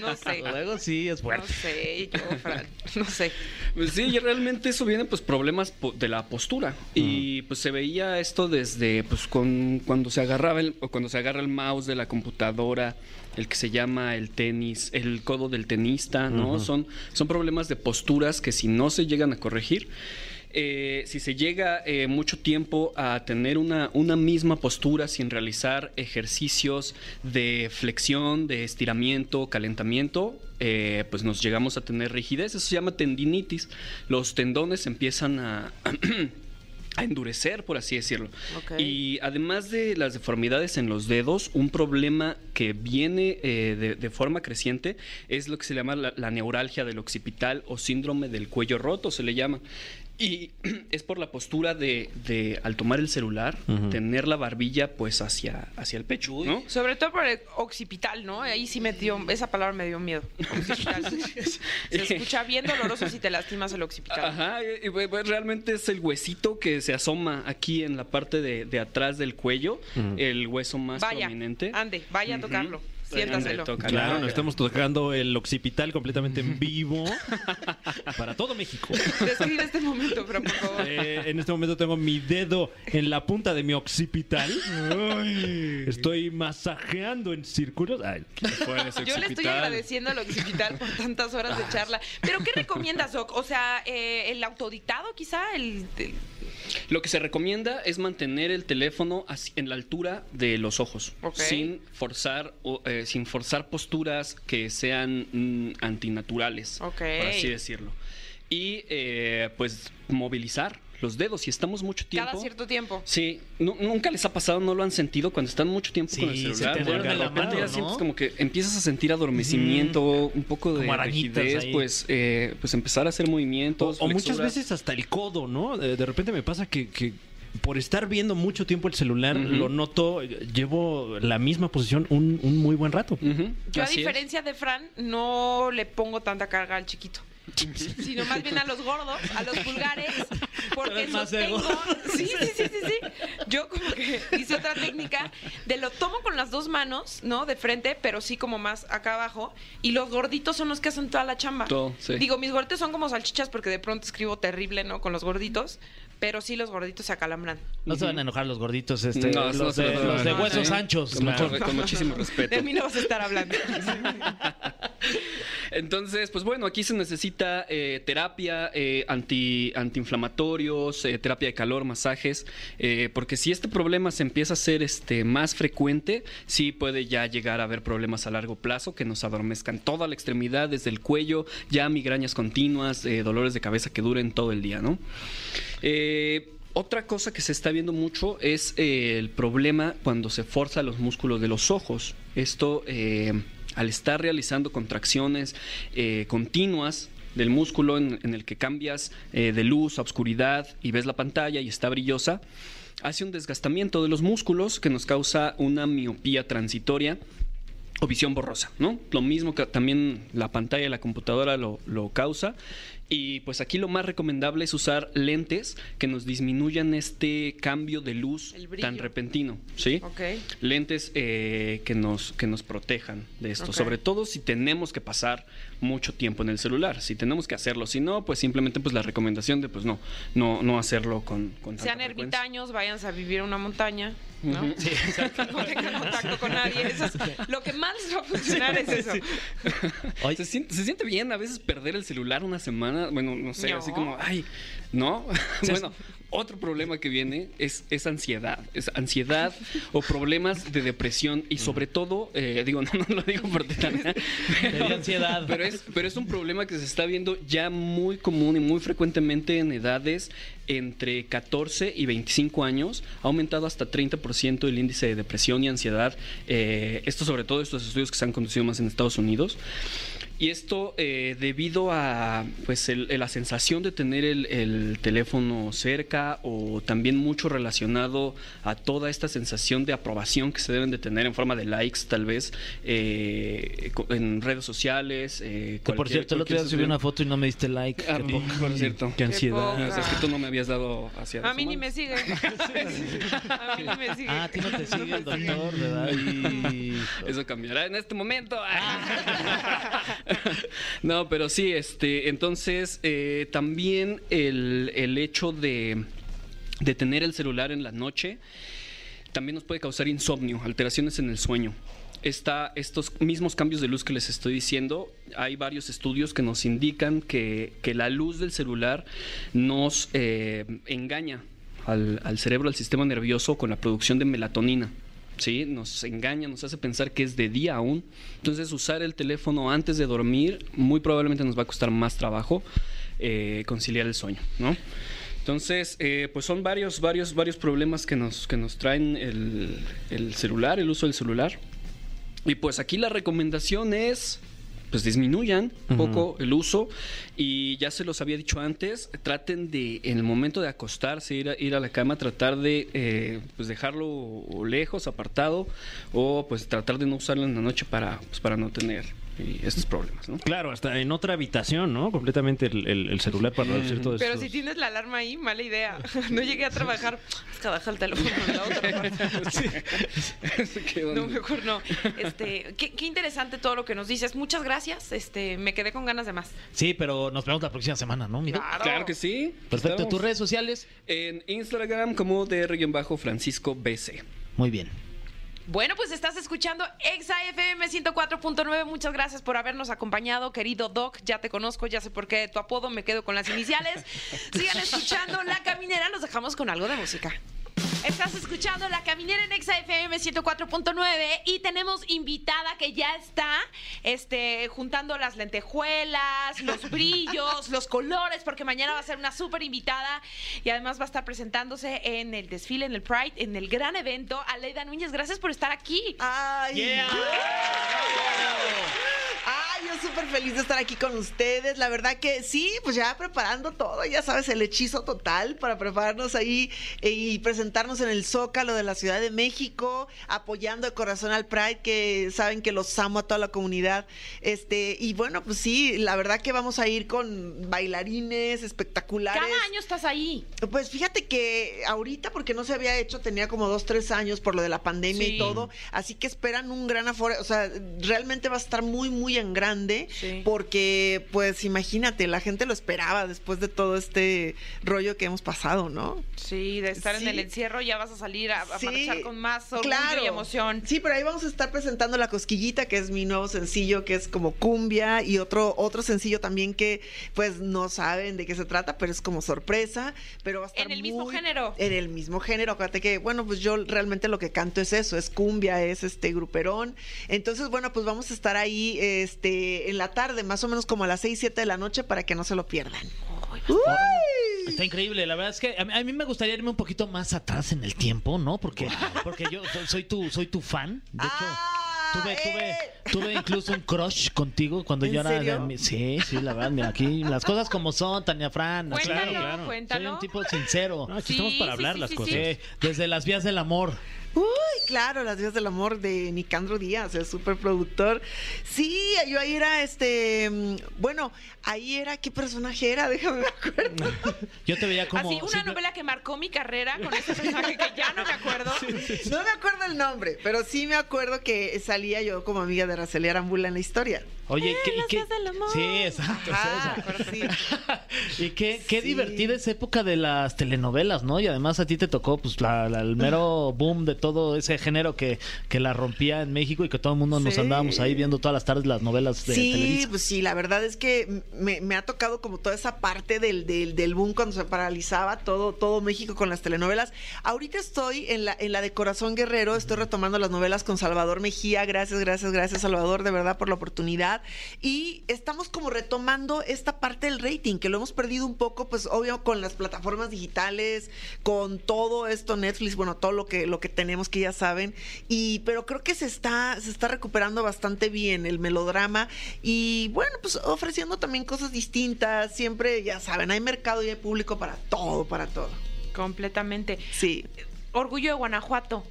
no sé. Luego sí es No fuerte. sé, yo, Fran, no sé. Pues sí, y realmente eso viene pues problemas po- de la postura y pues se veía esto desde pues con cuando se agarraba el o cuando se agarra el mouse de la computadora, el que se llama el tenis, el codo del tenista, ¿no? Son son problemas de posturas que si no se llegan a corregir eh, si se llega eh, mucho tiempo a tener una, una misma postura sin realizar ejercicios de flexión, de estiramiento, calentamiento, eh, pues nos llegamos a tener rigidez. Eso se llama tendinitis. Los tendones empiezan a... a endurecer, por así decirlo. Y además de las deformidades en los dedos, un problema que viene eh, de, de forma creciente es lo que se llama la, la neuralgia del occipital o síndrome del cuello roto, se le llama. Y es por la postura de, de, al tomar el celular, tener la barbilla pues hacia, hacia el pecho, ¿no? Sobre todo por el occipital, ¿no? Ahí sí me dio, esa palabra me dio miedo. Occipital. Se escucha bien doloroso si te lastimas el occipital. Ajá, y, y, pues, realmente es el huesito que se asoma aquí en la parte de, de atrás del cuello, el hueso más Vaya, prominente. ande, vaya a tocarlo. Tócalo. Claro, nos estamos tocando el occipital completamente en vivo para todo México. Describe este momento, pero por favor. Eh, en este momento tengo mi dedo en la punta de mi occipital. Estoy masajeando en círculos. Ay, Yo le estoy agradeciendo al occipital por tantas horas de charla. Pero ¿qué recomiendas, Doc? O sea, eh, el autodictado quizá, el, el- Lo que se recomienda es mantener el teléfono en la altura de los ojos, Ok. sin forzar o, eh, sin forzar posturas que sean mm, antinaturales, Ok. por así decirlo. Y eh, pues movilizar los dedos. Si estamos mucho tiempo. cada cierto tiempo. Sí, nu- nunca les ha pasado, no lo han sentido cuando están mucho tiempo Sí, con el se celular. te de la mano, ya ¿no? sientes como que empiezas a sentir adormecimiento, un poco de rigidez, ahí. pues, eh, pues empezar a hacer movimientos. o muchas veces hasta el codo, ¿no? De, de repente me pasa que, que por estar viendo mucho tiempo el celular, lo noto, llevo la misma posición un, un muy buen rato. Yo, a es. diferencia de Fran, no le pongo tanta carga al chiquito. Sino más bien a los gordos, a los pulgares, porque sostengo. ego. Sí, sí, sí, sí, sí. Yo como que hice otra técnica de lo tomo con las dos manos, ¿no? De frente, pero sí como más acá abajo. Y los gorditos son los que hacen toda la chamba. Todo, sí. Digo, mis gorditos son como salchichas porque de pronto escribo terrible, ¿no? Con los gorditos. Pero sí los gorditos se acalambran. No se van a enojar los gorditos, este, No, los, no de, los de huesos anchos. Con, mucho- mejor. con muchísimo respeto. De mí no vas a estar hablando. Entonces, pues bueno, aquí se necesita eh, terapia eh, anti, antiinflamatorios, eh, terapia de calor, masajes, porque si este problema se empieza a hacer este, más frecuente, sí puede ya llegar a haber problemas a largo plazo que nos adormezcan toda la extremidad, desde el cuello, ya migrañas continuas, dolores de cabeza que duren todo el día, ¿no? Eh, otra cosa que se está viendo mucho es el problema cuando se forza los músculos de los ojos. Esto, al estar realizando contracciones eh, continuas del músculo en, el que cambias eh, de luz a oscuridad y ves la pantalla y está brillosa, hace un desgastamiento de los músculos que nos causa una miopía transitoria o visión borrosa, ¿no? Lo mismo que también la pantalla de la computadora lo, lo causa Y pues aquí lo más recomendable es usar lentes que nos disminuyan este cambio de luz tan repentino, ¿sí? Ok. Lentes eh, que, nos, que nos protejan de esto, sobre todo si tenemos que pasar mucho tiempo en el celular, si tenemos que hacerlo, si no, pues simplemente pues la recomendación de pues no, no, no hacerlo con, con Sean ermitaños, váyanse a vivir a una montaña. ¿No? Ujú. no tengan contacto con nadie. Eso es- lo que más les va a funcionar es eso. Oye, Se siente, se siente bien a veces perder el celular una semana, bueno, no sé, No. así como, ay, ¿no? Sí, bueno, otro problema que viene es, es ansiedad, es ansiedad o problemas de depresión y sobre todo, eh, digo, no, no lo digo por ti, Tania, Te dio ansiedad. pero es, pero es un problema que se está viendo ya muy común y muy frecuentemente en edades entre 14 y 25 años. Ha aumentado hasta 30% el índice de depresión y ansiedad. eh, esto sobre todo estos estudios que se han conducido más en Estados Unidos. Y esto eh, debido a pues el- la sensación de tener el, el teléfono cerca o también mucho relacionado a toda esta sensación de aprobación que se deben de tener en forma de likes tal vez eh, en redes sociales. eh, que por cierto, el otro día subí una social- foto y no me diste like. Ah, Qué por, poca. por cierto. Qué ansiedad. poca. O sea, es que tú no me habías dado hacia A mí ni me sigue. A mí ni me sigue. Ah, ti no te sigue el doctor, ¿verdad? Y... Eso cambiará en este momento. no, pero sí, este, entonces eh, también el, el hecho de, de tener el celular en la noche también nos puede causar insomnio, alteraciones en el sueño. Está estos mismos cambios de luz que les estoy diciendo, hay varios estudios que nos indican que, que la luz del celular nos eh, engaña al, al cerebro, al sistema nervioso con la producción de melatonina. ¿Sí? Nos engaña, nos hace pensar que es de día aún. Entonces usar el teléfono antes de dormir muy probablemente nos va a costar más trabajo eh, conciliar el sueño, ¿no? Entonces, eh, pues son varios, varios, varios problemas que nos, que nos traen el, el celular, el uso del celular. Y pues aquí la recomendación es, pues disminuyan un poco el uso. Y ya se los había dicho antes, traten de, en el momento de acostarse, ir a, ir a la cama, tratar de eh, pues dejarlo lejos, apartado o pues tratar de no usarlo en la noche para, pues, para no tener eh, estos problemas, ¿no? Claro, hasta en otra habitación, ¿no? Completamente el, el- el celular para reducir todo Pero esto. si tienes la alarma ahí, mala idea. No llegué a trabajar. Es que deja el teléfono en la otra parte. Qué No, mejor no. Este, qué, qué interesante todo lo que nos dices. Muchas gracias. Este, me quedé con ganas de más. Sí, pero nos vemos la próxima semana, ¿no? Mira. Claro que sí. Perfecto. Estamos ¿Tus redes sociales? En Instagram como DR-Francisco BC. Muy bien. Bueno, pues estás escuchando Exa FM 104.9. Muchas gracias por habernos acompañado, querido Doc. Ya te conozco, ya sé por qué tu apodo me quedo con las iniciales. Sigan escuchando La Caminera, los dejamos con algo de música. Estás escuchando La Caminera en Exa FM 104.9 y tenemos invitada que ya está este, juntando las lentejuelas, los brillos, los colores, porque mañana va a ser una súper invitada y además va a estar presentándose en el desfile, en el Pride, en el gran evento. Aleida Núñez, gracias por estar aquí. ¡Ay! ¡Ay! Yo súper feliz de estar aquí con ustedes. La verdad que sí, pues ya preparando todo, ya sabes, el hechizo total para prepararnos ahí eh, y presentarnos en el Zócalo de la Ciudad de México, apoyando de corazón al Pride, que saben que los amo a toda la comunidad. Este, y bueno, pues sí, la verdad que vamos a ir con bailarines espectaculares. Cada año estás ahí. Pues fíjate que ahorita, porque no se había hecho, tenía como dos, tres años por lo de la pandemia Sí. y todo, así que esperan un gran aforo, o sea, realmente va a estar muy, muy en grande, Sí. porque pues imagínate, la gente lo esperaba después de todo este rollo que hemos pasado, ¿no? Sí, de estar Sí. en el encierro ya vas a salir a, a Sí, marchar con más orgullo claro. y emoción. Sí, pero ahí vamos a estar presentando La Cosquillita, que es mi nuevo sencillo, que es como cumbia, y otro, otro sencillo también que pues no saben de qué se trata, pero es como sorpresa, pero va a estar En el mismo género. En el mismo género, acuérdate que, bueno, pues yo realmente lo que canto es eso, es cumbia, es este gruperón. Entonces, bueno, pues vamos a estar ahí este en la tarde, más o menos como a las 6, 7 de la noche, para que no se lo pierdan. ¡Uy! Está increíble, la verdad es que a mí, a mí me gustaría irme un poquito más atrás en el tiempo, ¿no? Porque, porque yo soy, soy tu soy tu fan. De hecho, Ah, tuve, tuve, eh. Tuve incluso un crush contigo cuando ¿En yo era. serio? de mi- sí, sí, la verdad, mira, aquí las cosas como son, Tania Fran. Cuéntalo, claro. Soy cuéntalo. un tipo sincero. No, aquí Sí, estamos para sí, hablar sí, las sí, cosas. Sí, desde las vías del amor. Uy, claro, Las Vías del Amor de Nicandro Díaz, el superproductor. Sí, yo ahí era este. mm, Bueno, ahí era. ¿Qué personaje era? Déjame me acuerdo. Yo te veía como. Así, una novela que marcó mi carrera con ese personaje que ya no me acuerdo. No me acuerdo el nombre, pero sí me acuerdo que salía yo como amiga de Araceli Arambula en la historia. Oye, ¿qué, y qué- del amor. Sí, exacto. es Ajá, sí. Y qué, qué Sí. divertida esa época de las telenovelas, ¿no? Y además a ti te tocó pues la- la- el mero boom de todo ese género que, que la rompía en México y que todo el mundo nos Sí. andábamos ahí viendo todas las tardes las novelas de Sí, Televisa. pues sí, la verdad es que me, me ha tocado como toda esa parte del, del, del boom cuando se paralizaba todo, todo México con las telenovelas. Ahorita estoy en la, en la de Corazón Guerrero, estoy retomando las novelas con Salvador Mejía. Gracias, gracias, gracias, Salvador, de verdad, por la oportunidad. Y estamos como retomando esta parte del rating, que lo hemos perdido un poco, pues obvio, con las plataformas digitales, con todo esto, Netflix, bueno, todo lo que, lo que tenemos que ya saben. Y, pero creo que se está, se está recuperando bastante bien el melodrama. Y bueno, pues ofreciendo también cosas distintas. Siempre, ya saben, hay mercado y hay público para todo, para todo. Completamente. Sí. Orgullo de Guanajuato.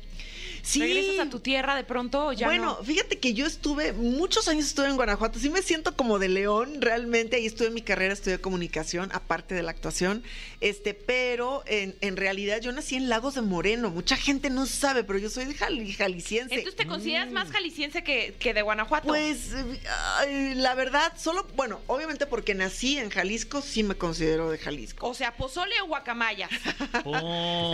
Sí. ¿Regresas a tu tierra de pronto o ya bueno, no? fíjate que yo estuve, muchos años estuve en Guanajuato, sí me siento como de león, realmente, ahí estuve en mi carrera, estudié comunicación, aparte de la actuación, este, pero en, en realidad yo nací en Lagos de Moreno, mucha gente no sabe, pero yo soy de Jali- jalisciense. Entonces te consideras más jalisciense que, que de Guanajuato. Pues ay, la verdad, solo, bueno, obviamente porque nací en Jalisco, sí me considero de Jalisco. o sea, pozole o guacamaya. Oh.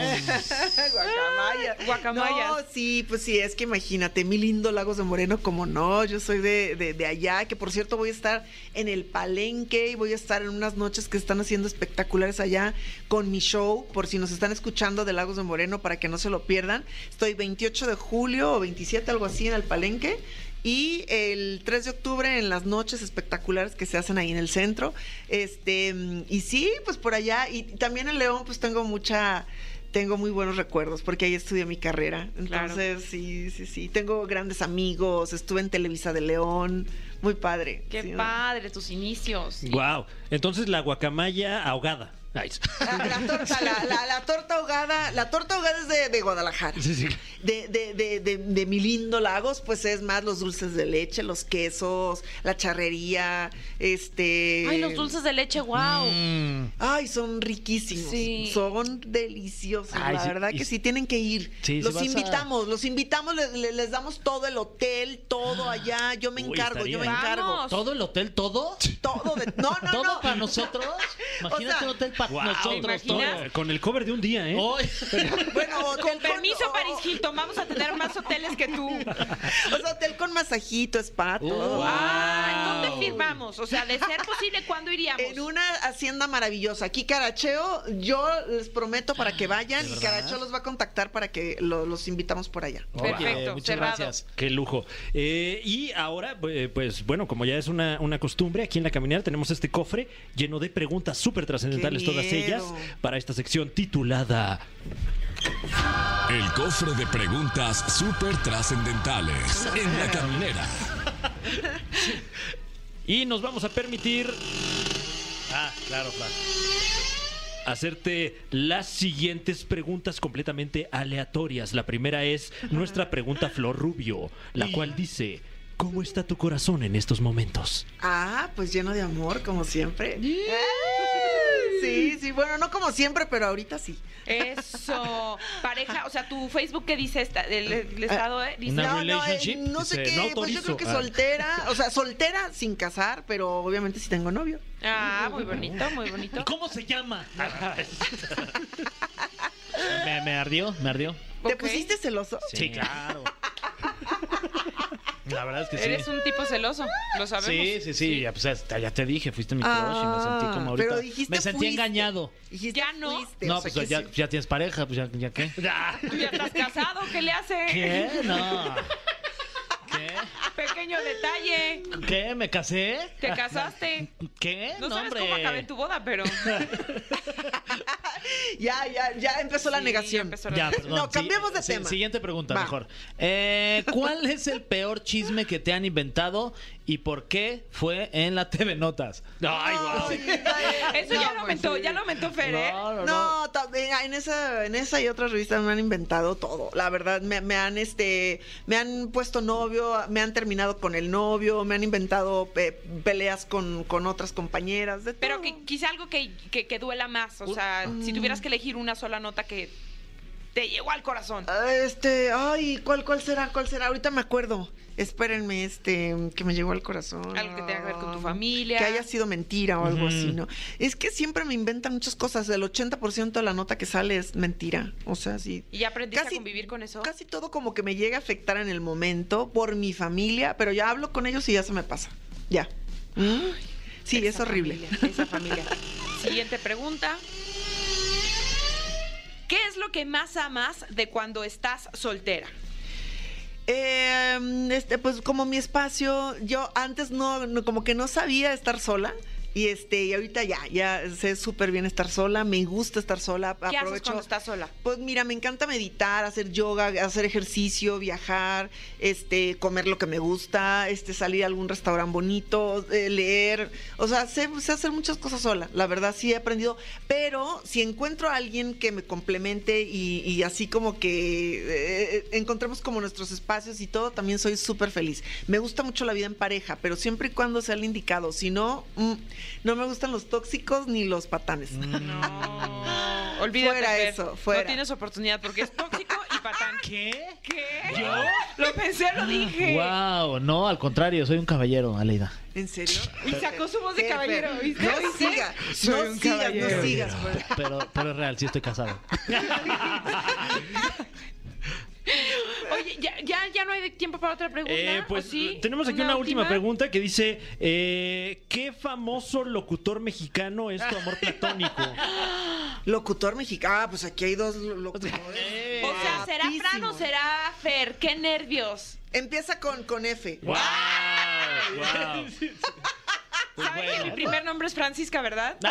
Guacamayas. Guacamayas. No, sí, pues sí, es que imagínate, mi lindo Lagos de Moreno, como no, yo soy de, de, de allá, que por cierto voy a estar en el Palenque y voy a estar en unas noches que están haciendo espectaculares allá con mi show, por si nos están escuchando de Lagos de Moreno, para que no se lo pierdan. Estoy 28 de julio o 27, algo así, en el Palenque. Y el 3 de octubre en las noches espectaculares que se hacen ahí en el centro. Este, y sí, pues por allá. Y también en León, pues tengo mucha, tengo muy buenos recuerdos, porque ahí estudié mi carrera. Claro. Entonces, sí, sí, sí. Tengo grandes amigos, estuve en Televisa de León. Muy padre. Qué padre, tus inicios. Wow. Entonces la guacamaya ahogada. Ay, La, la torta, la, la- la torta ahogada, la torta ahogada es de, de Guadalajara. Sí, sí. De, de, de, de, de mi lindo Lagos, pues es más los dulces de leche, los quesos, la charrería, este. Ay, los dulces de leche, wow. Mm. Ay, son riquísimos. Sí. Son deliciosos. Ay, la sí, verdad y- que sí tienen que ir. Sí, si los a- invitamos, los invitamos, les, les- damos todo el hotel, todo allá. Yo me Uy, encargo, yo me encargo. Vamos. ¿Todo el hotel, todo? Todo de. No, no, ¿Todo no. para nosotros? Imagínate sea, un hotel para Wow. nosotros. todo. Con el cover de un día, ¿eh? Hoy. Bueno, Con permiso, o- Paris Hilton, vamos a tener más hoteles que tú. O sea, hotel con masajito, spa, todo. Wow. Ah, ¿dónde firmamos? O sea, de ser posible, ¿cuándo iríamos? En una hacienda maravillosa. Aquí Caracheo, yo les prometo para que vayan y Caracheo los va a contactar para que lo- los invitamos por allá. Perfecto, muchas cerrado. gracias. Qué lujo. Eh, y ahora, eh, pues bueno, como ya es una, una costumbre, aquí en la caminera tenemos este cofre lleno de preguntas súper trascendentales, ¡Qué todas ellas, para esta sección titulada El cofre de preguntas súper trascendentales en la caminera. Y nos vamos a permitir Ah, claro, claro. hacerte las siguientes preguntas completamente aleatorias. La primera es nuestra pregunta Flor Rubio, la cual dice, ¿cómo está tu corazón en estos momentos? Ah, pues lleno de amor, como siempre. Sí, sí, bueno, no como siempre, pero ahorita sí. Eso. Pareja, o sea, tu Facebook, ¿qué dice esta, el, el estado? Eh? Dice, no, no, eh, relationship, no sé qué, no pues yo creo que Ah. soltera, o sea, soltera sin casar, pero obviamente sí tengo novio. Ah, muy bonito, muy bonito. ¿Cómo se llama? me, me ardió, me ardió. ¿Te pusiste celoso? Sí, claro. La verdad es que sí. Eres un tipo celoso, lo sabemos. Sí, sí, sí, Ya, pues, ya- ya te dije, fuiste mi crush y me sentí como Ah, ahorita. pero dijiste me sentí fuiste. engañado. Dijiste, Ya no. fuiste, No, o sea, pues que ya, sí. ya tienes pareja, pues ya, ya qué. ¿Tú ya estás casado? ¿Qué le hace? ¿Qué? No. Pequeño detalle. ¿Qué? ¿Me casé? ¿Te casaste? ¿Qué? No, sabes hombre. cómo acabé tu boda, pero. ya, ya, ya empezó la Sí, negación. ya empezó la Ya, negación. perdón. No, cambiemos de Sí, tema. Siguiente pregunta, Va. mejor. Eh, ¿Cuál es el peor chisme que te han inventado y por qué fue en la TV Notas? Ay, ay, Eso ya no, lo pues aumentó, sí. ya lo aumentó Fer, ¿eh? no, no. No, también en esa, en esa y otras revistas me han inventado todo. La verdad, me, me han este, me han puesto novio, me han terminado con el novio, me han inventado eh, peleas con, con otras compañeras. De Pero todo. que quizá algo que, que, que duela más. O sea, si tuvieras que elegir una sola nota que te llegó al corazón. Ah, Este, ay, ¿cuál, cuál será? ¿Cuál será? Ahorita me acuerdo. Espérenme, este, que me llegó al corazón. Algo que tenga que ver con tu Ah, familia. Que haya sido mentira o algo así, ¿no? Es que siempre me inventan muchas cosas. El 80% de la nota que sale es mentira. O sea, sí. ¿Y ya aprendiste Casi- a convivir con eso? Casi todo como que me llega a afectar en el momento por mi familia, pero ya hablo con ellos y ya se me pasa. Ya. ¿Mm? Sí, es horrible. familia, esa familia. Siguiente pregunta. ¿Qué es lo que más amas de cuando estás soltera? Eh, este, pues como mi espacio, yo antes no, no- como que no sabía estar sola. Y este, y ahorita ya, ya sé súper bien estar sola, me gusta estar sola, ¿Qué haces aprovecho. cuando estás sola? Pues mira, me encanta meditar, hacer yoga, hacer ejercicio, viajar, este, comer lo que me gusta, este, salir a algún restaurante bonito, eh, leer, o sea, sé, sé hacer muchas cosas sola. La verdad sí he aprendido, pero si encuentro a alguien que me complemente y, y así como que eh, encontremos como nuestros espacios y todo, también soy súper feliz. Me gusta mucho la vida en pareja, pero siempre y cuando sea el indicado. Si no, mm, no me gustan los tóxicos ni los patanes. No. Olvídate. Fuera Fer. eso, fuera. No tienes oportunidad porque es tóxico y patán. ¿Qué? ¿Qué? ¿Yo? Lo pensé, lo dije. Wow, no, al contrario, soy un caballero, Aleida. ¿En serio? Y sacó su voz de caballero. ¿viste? No ¿Viste? sigas, Soy no un sigas, caballero. no sigas. pues. Pero, pero es real, sí estoy casado. Oye, ¿ya, ya, ya no hay tiempo para otra pregunta. Eh, pues ¿o sí? tenemos aquí una, última pregunta que dice eh, ¿qué famoso locutor mexicano es tu amor platónico? Locutor mexicano. Ah, pues aquí hay dos lo- locutores. O sea, ¿será Fran o será Fer? ¡Qué nervios! Empieza con, con F. ¡Wow! wow. Pues ¿Saben que mi primer nombre es Francisca, verdad?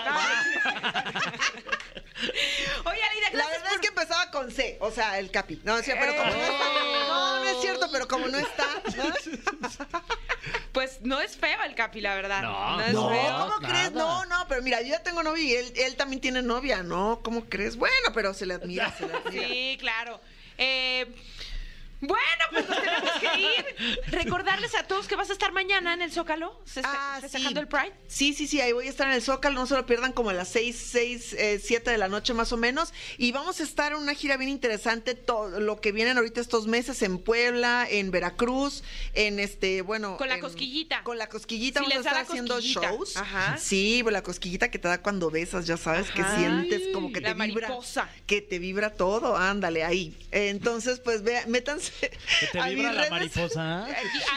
Oye, Alida, La verdad por- es que empezaba con C, o sea, el Capi. No, o sea, pero como no está. No, no es cierto, pero como no está. ¿no? Pues no es feo el Capi, la verdad. No, es No, feo. ¿cómo nada. crees? No, no, pero mira, yo ya tengo novia y él, él también tiene novia, ¿no? ¿Cómo crees? Bueno, pero se le admira, se le admira. Sí, claro. Eh, bueno, pues nos tenemos que ir. Recordarles a todos que vas a estar mañana en el Zócalo, feste- Ah, festejando sí. el Pride. Sí, sí, sí, ahí voy a estar en el Zócalo, no se lo pierdan como a las 6, 6, 7 de la noche más o menos. Y vamos a estar en una gira bien interesante, todo lo que vienen ahorita estos meses en Puebla, en Veracruz, en este, bueno. Con la en- cosquillita. Con la cosquillita Sí, vamos a estar haciendo shows. Ajá. Sí, pues la cosquillita que te da cuando besas, ya sabes, que sientes como que La te vibra. mariposa. Que te vibra todo, ándale, ahí. Entonces, pues vea, métanse. ¿Que te vibra la redes. mariposa?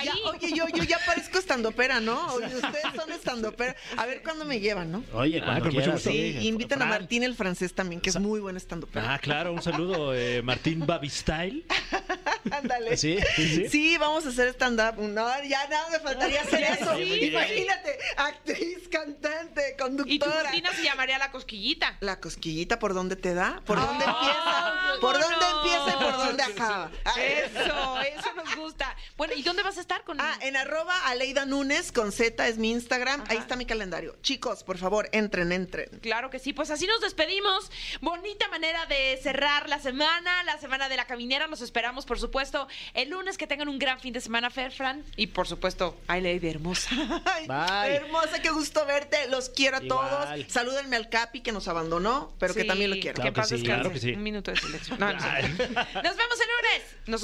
Ya, oye, yo, yo ya parezco estandopera, ¿no? Oye, ustedes son estandopera. A ver cuándo me llevan, ¿no? Oye, Ah, cuando con mucho quieras, gusto. Sí, sí. invitan a. Martín el francés también, que es muy buen estandopera. Ah, claro, un saludo, eh, Martín Babistyle. Ándale. Sí, sí, sí. vamos a hacer stand-up. No, ya nada me faltaría hacer eso. Imagínate, actriz, cantante, Y tu conductora. rutina se llamaría La Cosquillita. La cosquillita, ¿por dónde te da? ¿Por dónde Ah, empieza? ¿Por dónde empieza y por dónde acaba? Eso, eso nos gusta. Bueno, ¿y dónde vas a estar con Ah, en arroba Aleida Nunes con Z es mi Instagram. Ahí está mi calendario. Chicos, por favor, entren, entren. Claro que sí, pues así nos despedimos. Bonita manera de cerrar la semana, la semana de la caminera. Nos esperamos, por supuesto, el lunes que tengan un gran fin de semana, Fer, Fran. Y por supuesto, ay, Lady hermosa. Bye. Hermosa, qué gusto verte. Los quiero a Igual. todos. Salúdenme al Capi que nos abandonó, pero que también lo quiero. Que Claro que paz sí, claro que sí. Un minuto de silencio. No, no sé. Nos vemos el lunes. Nos